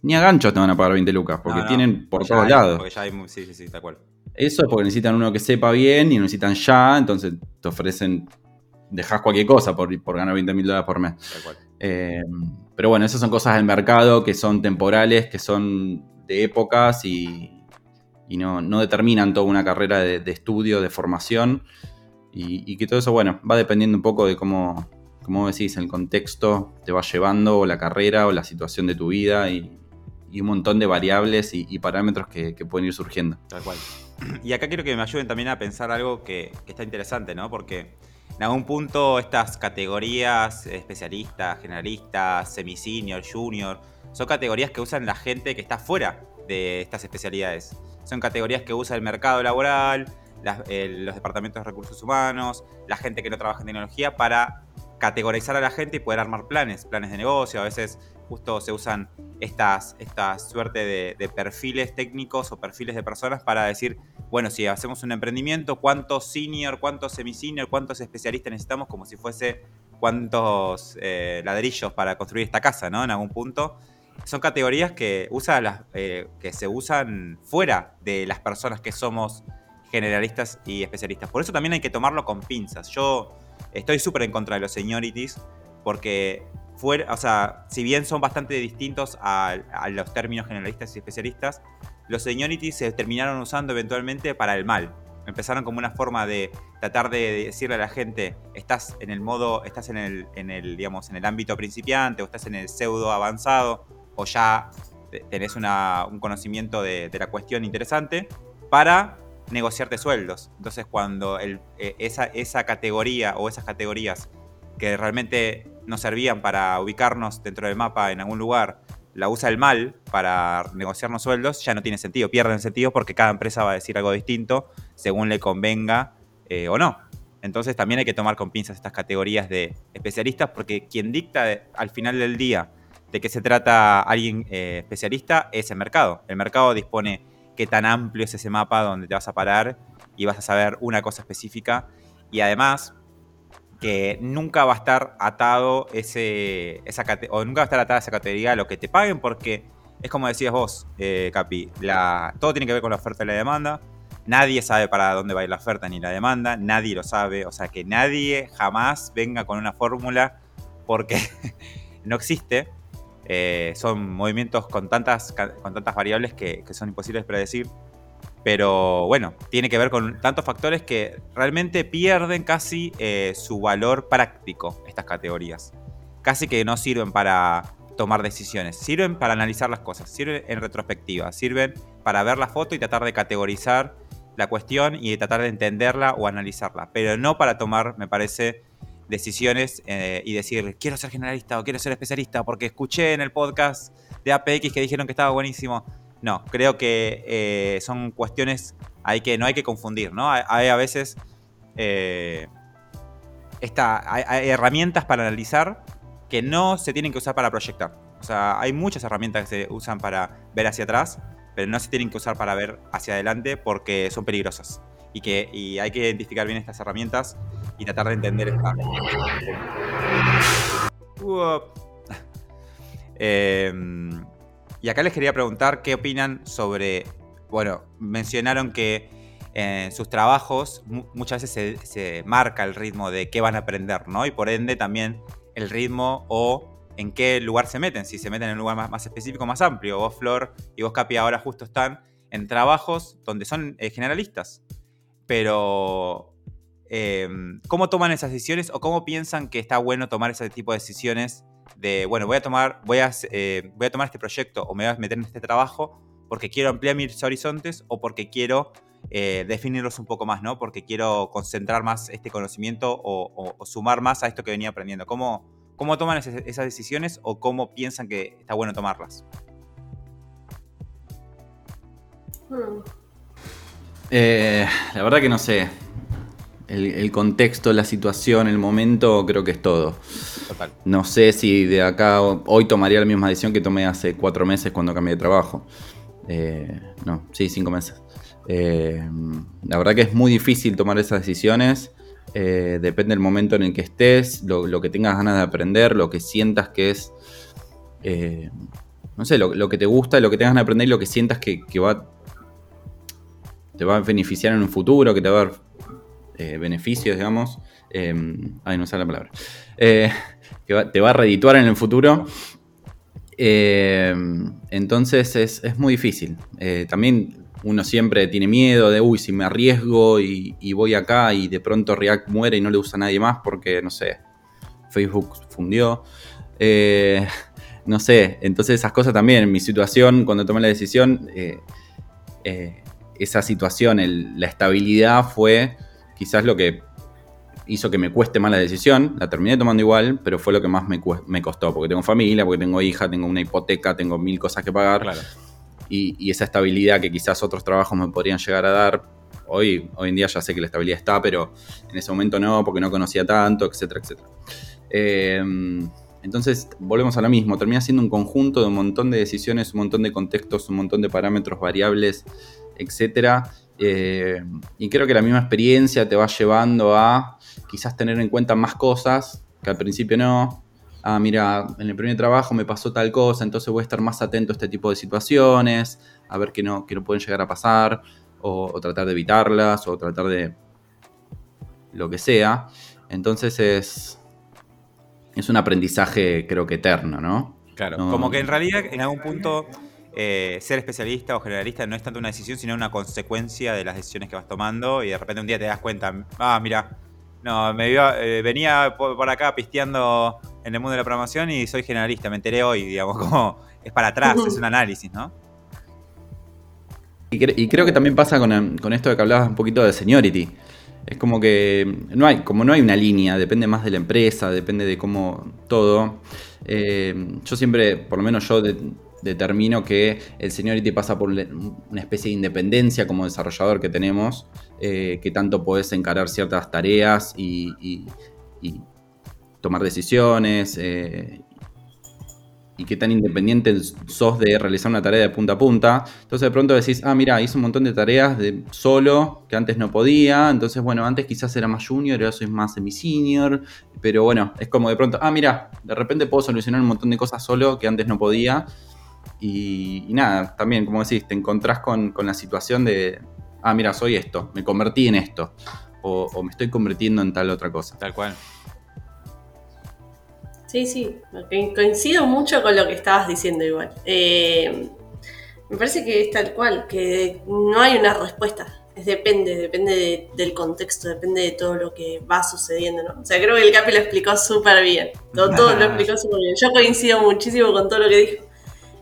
ni a ganchos te van a pagar 20 lucas. Porque tienen por todos lados. sí, sí, sí, tal cual. Eso es porque necesitan uno que sepa bien y necesitan ya. Entonces te ofrecen dejas cualquier cosa por, por ganar 20 mil dólares por mes. Tal cual. Eh, pero bueno, esas son cosas del mercado que son temporales, que son de épocas y, no, determinan toda una carrera de, estudio, de formación. Y, que todo eso, bueno, va dependiendo un poco de cómo, como decís, el contexto te va llevando, o la carrera, o la situación de tu vida, y, un montón de variables y, parámetros que, pueden ir surgiendo. Tal cual. [clears throat] Y acá quiero que me ayuden también a pensar algo que, que está interesante, ¿no? Porque en algún punto estas categorías, especialistas, generalistas, semi-senior, junior, son categorías que usan la gente que está fuera de estas especialidades. Son categorías que usa el mercado laboral, los departamentos de recursos humanos, la gente que no trabaja en tecnología para categorizar a la gente y poder armar planes, planes de negocio. A veces justo se usan estas, esta suerte de, perfiles técnicos o perfiles de personas para decir, bueno, si hacemos un emprendimiento, cuántos senior, cuántos semi-senior, cuántos especialistas necesitamos, como si fuese cuántos eh, ladrillos para construir esta casa, ¿no? En algún punto. Son categorías que, usa las, eh, que se usan fuera de las personas que somos generalistas y especialistas. Por eso también hay que tomarlo con pinzas. Yo estoy súper en contra de los seniorities porque fuera, o sea, si bien son bastante distintos a, los términos generalistas y especialistas, los seniorities se terminaron usando eventualmente para el mal. Empezaron como una forma de tratar de decirle a la gente, estás en el modo, estás en el, en el digamos, en el ámbito principiante, o estás en el pseudo avanzado, o ya tenés un conocimiento de, la cuestión interesante, para negociarte sueldos. Entonces, cuando el, eh, esa, esa categoría o esas categorías que realmente nos servían para ubicarnos dentro del mapa en algún lugar, la usa el mal para negociarnos sueldos, ya no tiene sentido, pierden sentido porque cada empresa va a decir algo distinto según le convenga eh, o no. Entonces también hay que tomar con pinzas estas categorías de especialistas porque quien dicta al final del día de qué se trata alguien eh, especialista es el mercado. El mercado dispone qué tan amplio es ese mapa donde te vas a parar y vas a saber una cosa específica. Y además, que nunca va a estar atado ese, esa o nunca va a estar atada esa categoría a lo que te paguen porque es como decías vos, eh, Capi, todo tiene que ver con la oferta y la demanda. Nadie sabe para dónde va a ir la oferta ni la demanda, nadie lo sabe, o sea que nadie jamás venga con una fórmula porque [laughs] no existe. Eh, son movimientos con tantas, con tantas variables que, que son imposibles de predecir. Pero bueno, tiene que ver con tantos factores que realmente pierden casi eh, su valor práctico estas categorías. Casi que no sirven para tomar decisiones, sirven para analizar las cosas, sirven en retrospectiva, sirven para ver la foto y tratar de categorizar la cuestión y tratar de entenderla o analizarla, pero no para tomar, me parece, decisiones eh, y decir, quiero ser generalista o quiero ser especialista porque escuché en el podcast de APX que dijeron que estaba buenísimo. No, creo que eh, son cuestiones hay que, no hay que confundir, ¿no? Hay, a veces eh, hay, herramientas para analizar que no se tienen que usar para proyectar. O sea, hay muchas herramientas que se usan para ver hacia atrás, pero no se tienen que usar para ver hacia adelante porque son peligrosas. Y que y hay que identificar bien estas herramientas y tratar de entender esta. [laughs] Em, y acá les quería preguntar qué opinan sobre. Bueno, mencionaron que en sus trabajos muchas veces se, marca el ritmo de qué van a aprender, ¿no? Y por ende también el ritmo o en qué lugar se meten, si se meten en un lugar más, específico, más amplio. Vos, Flor, y vos, Capi, ahora justo están en trabajos donde son eh, generalistas. Pero, em, ¿cómo toman esas decisiones o cómo piensan que está bueno tomar ese tipo de decisiones de, bueno, voy a tomar, voy a, eh, voy a tomar este proyecto o me voy a meter en este trabajo porque quiero ampliar mis horizontes o porque quiero eh, definirlos un poco más, ¿no? Porque quiero concentrar más este conocimiento o, sumar más a esto que venía aprendiendo. ¿Cómo, cómo toman esas, decisiones o cómo piensan que está bueno tomarlas? Eh, la verdad que no sé. El, contexto, la situación, el momento, creo que es todo. Total. No sé si de acá hoy tomaría la misma decisión que tomé hace cuatro meses cuando cambié de trabajo. Eh, no, sí, cinco meses. Eh, la verdad que es muy difícil tomar esas decisiones. Eh, depende del momento en el que estés, lo, que tengas ganas de aprender, lo que sientas que es. no sé, lo, que te gusta, lo que tengas ganas de aprender y lo que sientas que, va. te va a beneficiar en un futuro, que te va a dar beneficios, digamos. ay, no sé la palabra. que te va a redituar en el futuro. Eh, entonces es, muy difícil. Eh, también uno siempre tiene miedo de, uy, si me arriesgo y, voy acá y de pronto React muere y no le usa a nadie más porque, no sé, Facebook fundió. Eh, no sé, entonces esas cosas también, mi situación, cuando tomé la decisión, esa situación, la estabilidad fue quizás lo que hizo que me cueste más la decisión, la terminé tomando igual, pero fue lo que más me, costó, porque tengo familia, porque tengo hija, tengo una hipoteca, tengo mil cosas que pagar. Y, esa estabilidad que quizás otros trabajos me podrían llegar a dar, hoy, hoy en día ya sé que la estabilidad está, pero en ese momento no, porque no conocía tanto, etcétera, etcétera. Em, entonces, volvemos a lo mismo, termina siendo un conjunto de un montón de decisiones, un montón de contextos, un montón de parámetros, variables, etcétera. Eh, y creo que la misma experiencia te va llevando a quizás tener en cuenta más cosas que al principio no. Ah, mira, en el primer trabajo me pasó tal cosa, entonces voy a estar más atento a este tipo de situaciones, a ver qué no, no pueden llegar a pasar, o, tratar de evitarlas, o tratar de lo que sea. Entonces es, es un aprendizaje creo que eterno, ¿no? Claro, como que en realidad en algún punto eh, ser especialista o generalista no es tanto una decisión, sino una consecuencia de las decisiones que vas tomando y de repente un día te das cuenta, ah, mira, no, me eh, venía por, acá pisteando en el mundo de la programación y soy generalista, me enteré hoy, digamos, [laughs] como es para atrás, es un análisis, ¿no? Y, creo que también pasa con, esto de que hablabas un poquito de seniority. Es como que no hay, como no hay una línea, depende más de la empresa, depende de cómo todo. Eh, yo siempre, por lo menos yo determino que el seniority pasa por una especie de independencia como desarrollador que tenemos, eh, que tanto puedes encarar ciertas tareas y, tomar decisiones, eh, y qué tan independiente sos de realizar una tarea de punta a punta. Entonces de pronto decís, ah, mira, hice un montón de tareas solo que antes no podía. Entonces, bueno, antes quizás era más junior, ahora soy más semi-senior. Pero bueno, es como de pronto, ah, mira, de repente puedo solucionar un montón de cosas solo que antes no podía. Y, nada, también, como decís, te encontrás con, la situación de, ah, mira, soy esto, me convertí en esto, o, me estoy convirtiendo en tal otra cosa. Tal cual. Sí, sí, coincido mucho con lo que estabas diciendo igual. Eh, me parece que es tal cual, que no hay una respuesta. Es depende, depende del contexto, depende de todo lo que va sucediendo, ¿no? O sea, creo que el Capi lo explicó súper bien. Todo, todo lo [laughs] explicó súper bien. Yo coincido muchísimo con todo lo que dijo.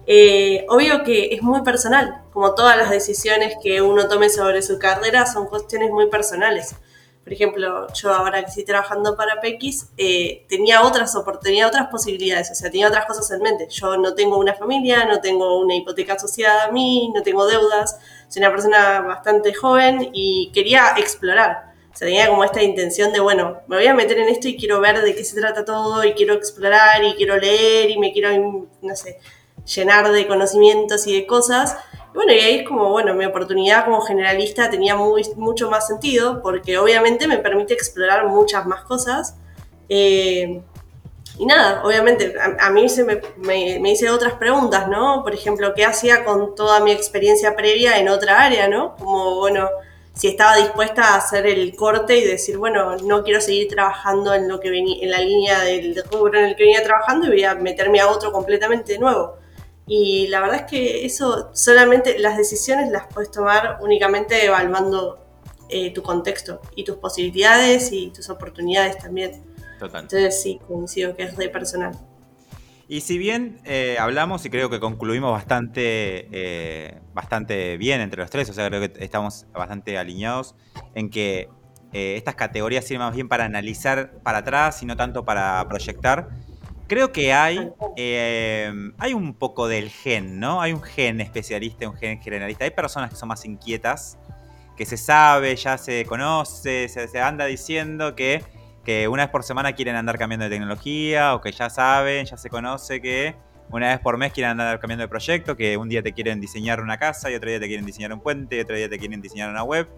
Eh, obvio que es muy personal, como todas las decisiones que uno tome sobre su carrera son cuestiones muy personales. por ejemplo, yo ahora que estoy trabajando para PX, eh, tenía otras oportunidades, otras posibilidades, o sea, tenía otras cosas en mente. Yo no tengo una familia, no tengo una hipoteca asociada a mí, no tengo deudas, soy una persona bastante joven y quería explorar. O sea, tenía como esta intención de, bueno, me voy a meter en esto y quiero ver de qué se trata todo y quiero explorar y quiero leer y me quiero, no sé, llenar de conocimientos y de cosas. Bueno, y ahí es como, bueno, mi oportunidad como generalista tenía muy, mucho más sentido porque obviamente me permite explorar muchas más cosas. Eh, y nada, obviamente, a, mí se me, me, hice otras preguntas, ¿no? Por ejemplo, ¿qué hacía con toda mi experiencia previa en otra área, ¿no? Como, bueno, si estaba dispuesta a hacer el corte y decir, bueno, no quiero seguir trabajando en lo que venía, en la línea del rubro en el que venía trabajando y voy a meterme a otro completamente nuevo. Y la verdad es que eso solamente las decisiones las puedes tomar únicamente evaluando eh, tu contexto y tus posibilidades y tus oportunidades también. Total. Entonces sí, coincido que es de personal. Y si bien eh, hablamos y creo que concluimos bastante, eh, bastante bien entre los tres, o sea, creo que estamos bastante alineados en que estas categorías sirven más bien para analizar para atrás y no tanto para proyectar. Creo que hay, eh, hay un poco del gen, ¿no? Hay un gen especialista, un gen generalista. Hay personas que son más inquietas, que se sabe, ya se conoce, se, anda diciendo que, que, una vez por semana quieren andar cambiando de tecnología, o que ya saben, ya se conoce que una vez por mes quieren andar cambiando de proyecto, que un día te quieren diseñar una casa y otro día te quieren diseñar un puente y otro día te quieren diseñar una web.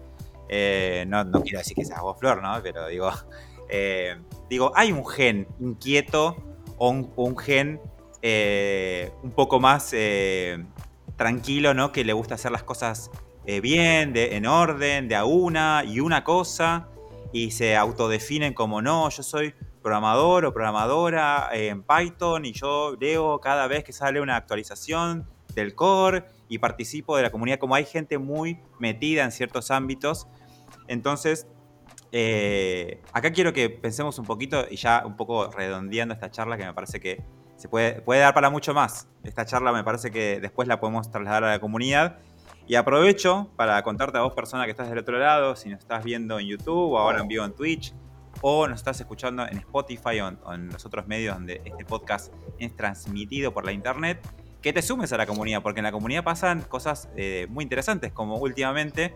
Eh, no, no, quiero decir que seas vos, Flor, ¿no? Pero digo, [laughs] eh, digo, hay un gen inquieto un, gen eh, un poco más eh, tranquilo, ¿no? Que le gusta hacer las cosas eh, bien, de, en orden, de a una y una cosa, y se autodefinen como no, yo soy programador o programadora en Python y yo leo cada vez que sale una actualización del core y participo de la comunidad, como hay gente muy metida en ciertos ámbitos. Entonces, eh, acá quiero que pensemos un poquito y ya un poco redondeando esta charla que me parece que se puede, puede dar para mucho más. Esta charla me parece que después la podemos trasladar a la comunidad. Y aprovecho para contarte a vos, persona que estás del otro lado, si nos estás viendo en YouTube o ahora en vivo en Twitch, o nos estás escuchando en Spotify o en, los otros medios donde este podcast es transmitido por la internet, que te sumes a la comunidad, porque en la comunidad pasan cosas eh, muy interesantes, como últimamente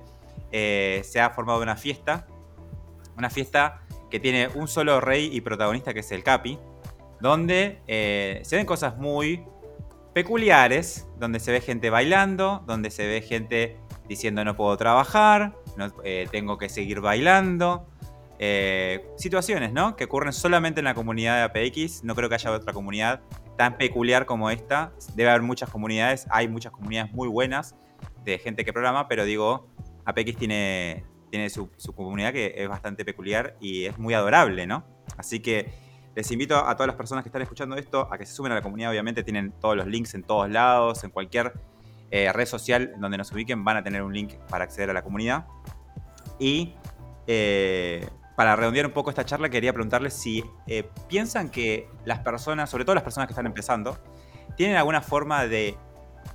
eh, se ha formado una fiesta una fiesta que tiene un solo rey y protagonista que es el Capi, donde eh, se ven cosas muy peculiares, donde se ve gente bailando, donde se ve gente diciendo no puedo trabajar, eh, tengo que seguir bailando. Eh, situaciones, ¿no? Que ocurren solamente en la comunidad de APX. No creo que haya otra comunidad tan peculiar como esta. Debe haber muchas comunidades, hay muchas comunidades muy buenas de gente que programa, pero digo, APX tiene, tiene su, comunidad que es bastante peculiar y es muy adorable, ¿no? Así que les invito a todas las personas que están escuchando esto a que se sumen a la comunidad. Obviamente tienen todos los links en todos lados, en cualquier eh, red social donde nos ubiquen van a tener un link para acceder a la comunidad. Y eh, para redondear un poco esta charla, quería preguntarles si eh, piensan que las personas, sobre todo las personas que están empezando, tienen alguna forma de,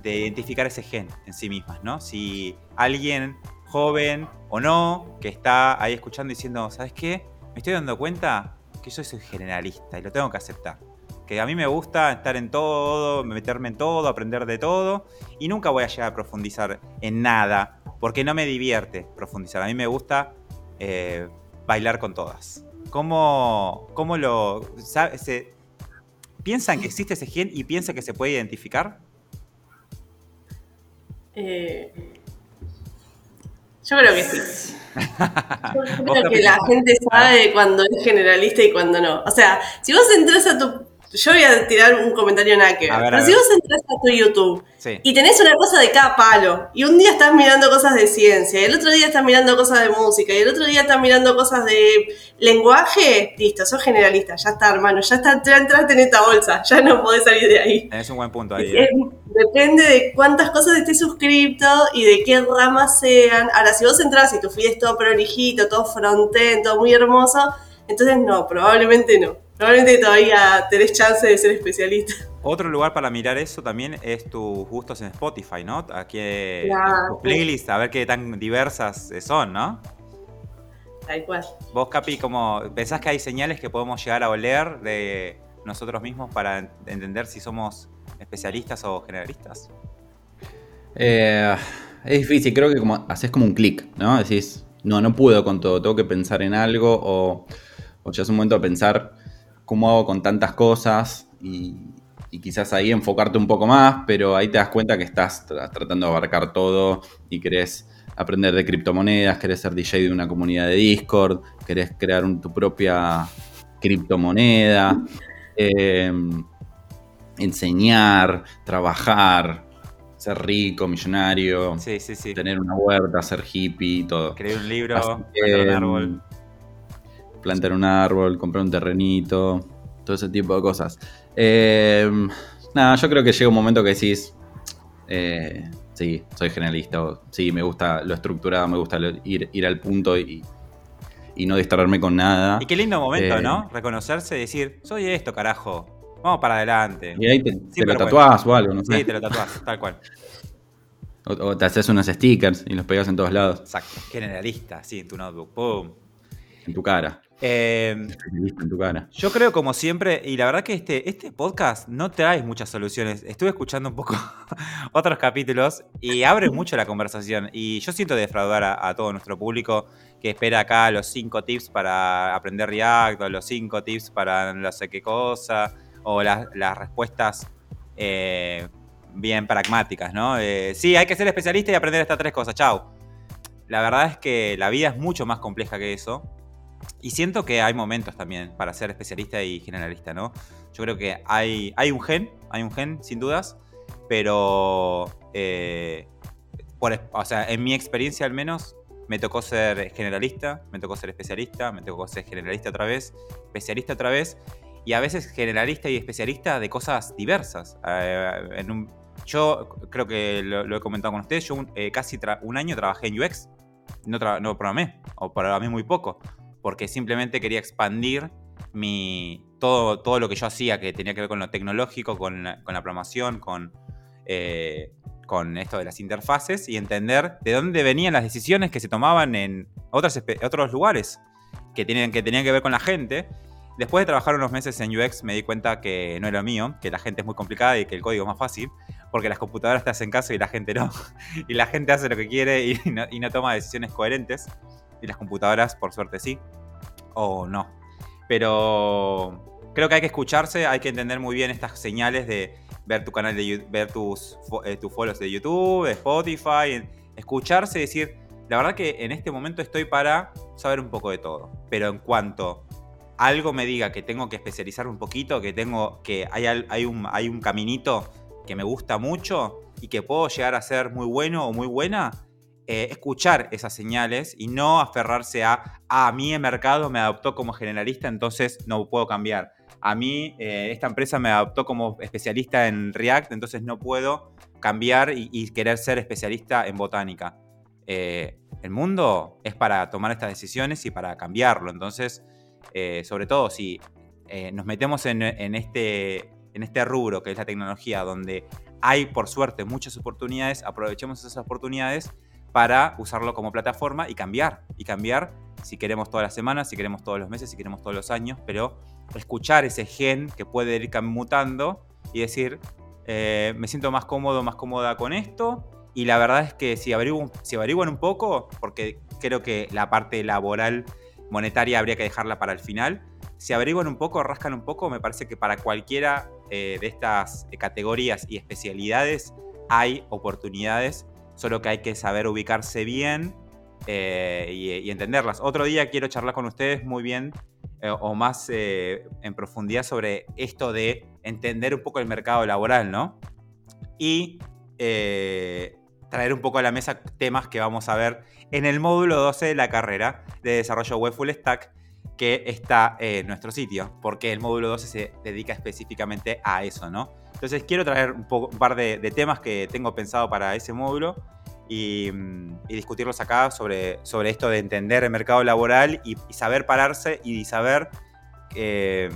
de identificar ese gen en sí mismas, ¿no? Si alguien joven o no, que está ahí escuchando diciendo, ¿sabes qué? Me estoy dando cuenta que yo soy generalista y lo tengo que aceptar. Que a mí me gusta estar en todo, meterme en todo, aprender de todo y nunca voy a llegar a profundizar en nada porque no me divierte profundizar. A mí me gusta eh, bailar con todas. ¿Cómo, cómo lo... Se, ¿Piensan que existe ese gen y piensan que se puede identificar? Eh, yo creo que sí. [laughs] Yo creo que la gente sabe cuando es generalista y cuando no. O sea, si vos entras a tu yo voy a tirar un comentario nada que ver. Pero si vos entras a tu YouTube y tenés una cosa de cada palo, y un día estás mirando cosas de ciencia, y el otro día estás mirando cosas de música, y el otro día estás mirando cosas de lenguaje, listo, sos generalista, ya está, hermano, ya, está, ya entraste en esta bolsa, ya no podés salir de ahí. Es un buen punto ahí. ¿eh? Depende de cuántas cosas estés suscrito y de qué ramas sean. Ahora, si vos entras y tu feed es todo prolijito, todo frontend, todo muy hermoso, entonces no, probablemente no. Probablemente todavía tenés chance de ser especialista. Otro lugar para mirar eso también es tus gustos en Spotify, ¿no? Aquí tus playlists, a ver qué tan diversas son, ¿no? Tal cual. Vos, Capi, ¿cómo, ¿pensás que hay señales que podemos llegar a oler de nosotros mismos para entender si somos especialistas o generalistas? Eh, es difícil, creo que como, haces como un clic, ¿no? Decís, no, no puedo con todo, tengo que pensar en algo o, o ya es un momento de pensar cómo hago con tantas cosas y, y quizás ahí enfocarte un poco más, pero ahí te das cuenta que estás tratando de abarcar todo y querés aprender de criptomonedas, querés ser DJ de una comunidad de Discord, querés crear tu propia criptomoneda, em, enseñar, trabajar, ser rico, millonario, tener una huerta, ser hippie, todo. Escribir un libro, plantar un árbol. Plantar un árbol, comprar un terrenito, todo ese tipo de cosas. Em, nada, yo creo que llega un momento que decís, eh, sí, soy generalista, o sí, me gusta lo estructurado, me gusta ir, ir al punto y, no distraerme con nada. Y qué lindo momento, eh, ¿no? Reconocerse y decir, soy esto, carajo. Vamos para adelante. Y ahí te, lo tatuás o algo, no sé. Sí, te lo tatuás, tal cual. O, te haces unos stickers y los pegas en todos lados. Exacto. Generalista, sí, en tu notebook. ¡Pum! En tu cara. Eh, en tu cara. Yo creo, como siempre, y la verdad que este, este podcast no trae muchas soluciones. Estuve escuchando un poco [laughs] otros capítulos y abre mucho la conversación. Y yo siento defraudar a, todo nuestro público que espera acá los cinco tips para aprender React, o los cinco tips para no sé qué cosa, o las, respuestas eh, bien pragmáticas, ¿no? Eh, sí, hay que ser especialista y aprender estas tres cosas. Chao. La verdad es que la vida es mucho más compleja que eso. Y siento que hay momentos también para ser especialista y generalista, ¿no? Yo creo que hay, hay un gen, hay un gen, sin dudas, pero, eh, o sea, en mi experiencia al menos, me tocó ser generalista, me tocó ser especialista, me tocó ser generalista otra vez, especialista otra vez, y a veces generalista y especialista de cosas diversas. Eh, yo creo que lo, he comentado con ustedes, yo eh, casi un año trabajé en UX, no, no programé, o programé muy poco porque simplemente quería expandir mi, todo, todo lo que yo hacía que tenía que ver con lo tecnológico, con, la, con programación, con, eh, con esto de las interfaces y entender de dónde venían las decisiones que se tomaban en otros, otros lugares que tenían, que tenían que ver con la gente. Después de trabajar unos meses en UX me di cuenta que no era mío, que la gente es muy complicada y que el código es más fácil, porque las computadoras te hacen caso y la gente no. [laughs] Y la gente hace lo que quiere y no toma decisiones coherentes y las computadoras, por suerte, sí, o no. Pero creo que hay que escucharse, hay que entender muy bien estas señales de ver tu canal de ver tus, eh, tus follows de YouTube, de Spotify, escucharse y decir, la verdad que en este momento estoy para saber un poco de todo. Pero en cuanto algo me diga que tengo que especializar un poquito, que tengo que hay, hay, un, hay un caminito que me gusta mucho y que puedo llegar a ser muy bueno o muy buena, eh, escuchar esas señales y no aferrarse a, a mí el mercado me adoptó como generalista, entonces no puedo cambiar. A mí eh, esta empresa me adoptó como especialista en React, entonces no puedo cambiar y, querer ser especialista en botánica. Eh, el mundo es para tomar estas decisiones y para cambiarlo. Entonces, sobre todo si nos metemos en, este, en este rubro que es la tecnología, donde hay por suerte muchas oportunidades, aprovechemos esas oportunidades para usarlo como plataforma y cambiar. Y cambiar si queremos todas las semanas, si queremos todos los meses, si queremos todos los años, pero escuchar ese gen que puede ir mutando y decir, eh, me siento más cómodo, más cómoda con esto. Y la verdad es que si, averiguan, un poco, porque creo que la parte laboral monetaria habría que dejarla para el final, si averiguan un poco, rascan un poco, me parece que para cualquiera eh, de estas categorías y especialidades hay oportunidades solo que hay que saber ubicarse bien eh, y, entenderlas. Otro día quiero charlar con ustedes muy bien eh, o más eh, en profundidad sobre esto de entender un poco el mercado laboral, ¿no? Y traer un poco a la mesa temas que vamos a ver en el módulo 12 de la carrera de desarrollo web full stack que está en nuestro sitio, porque el módulo 12 se dedica específicamente a eso, ¿no? Entonces quiero traer un, poco, par de, temas que tengo pensado para ese módulo y, discutirlos acá sobre, sobre esto de entender el mercado laboral y, saber pararse y saber eh,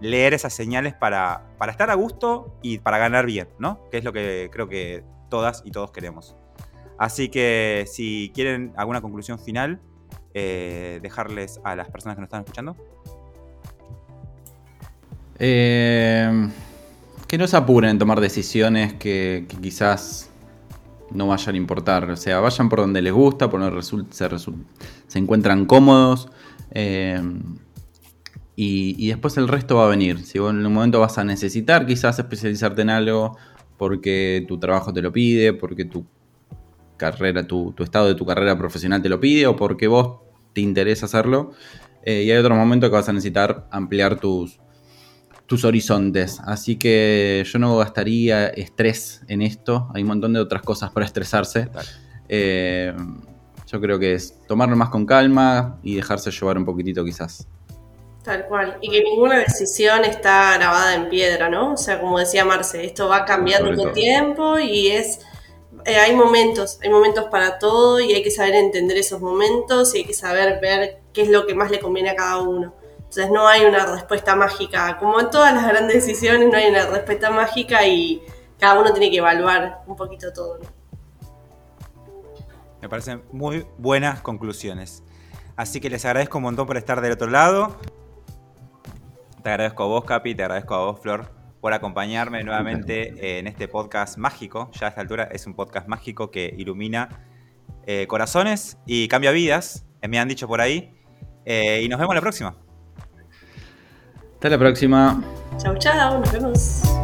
leer esas señales para, para estar a gusto y para ganar bien, ¿no? Que es lo que creo que todas y todos queremos. Así que si quieren alguna conclusión final, eh, dejarles a las personas que nos están escuchando? Eh, que no se apuren en tomar decisiones que, quizás no vayan a importar. O sea, vayan por donde les gusta, por donde se, se, encuentran cómodos. Eh, y, después el resto va a venir. Si vos en un momento vas a necesitar quizás especializarte en algo porque tu trabajo te lo pide, porque tu carrera, tu, estado de tu carrera profesional te lo pide o porque vos te interesa hacerlo. Eh, y hay otro momento que vas a necesitar ampliar tus, tus horizontes. Así que yo no gastaría estrés en esto. Hay un montón de otras cosas para estresarse. Eh, yo creo que es tomarlo más con calma y dejarse llevar un poquitito quizás. Tal cual. Y que ninguna decisión está grabada en piedra, ¿no? O sea, como decía Marce, esto va cambiando con tiempo y es... Eh, hay momentos, hay momentos para todo y hay que saber entender esos momentos y hay que saber ver qué es lo que más le conviene a cada uno. Entonces no hay una respuesta mágica. Como en todas las grandes decisiones, no hay una respuesta mágica y cada uno tiene que evaluar un poquito todo. Me parecen muy buenas conclusiones. Así que les agradezco un montón por estar del otro lado. Te agradezco a vos, Capi, te agradezco a vos, Flor, por acompañarme nuevamente en este podcast mágico. Ya a esta altura es un podcast mágico que ilumina eh, corazones y cambia vidas, eh, me han dicho por ahí. Eh, y nos vemos la próxima. Hasta la próxima. Chau, chau, nos vemos.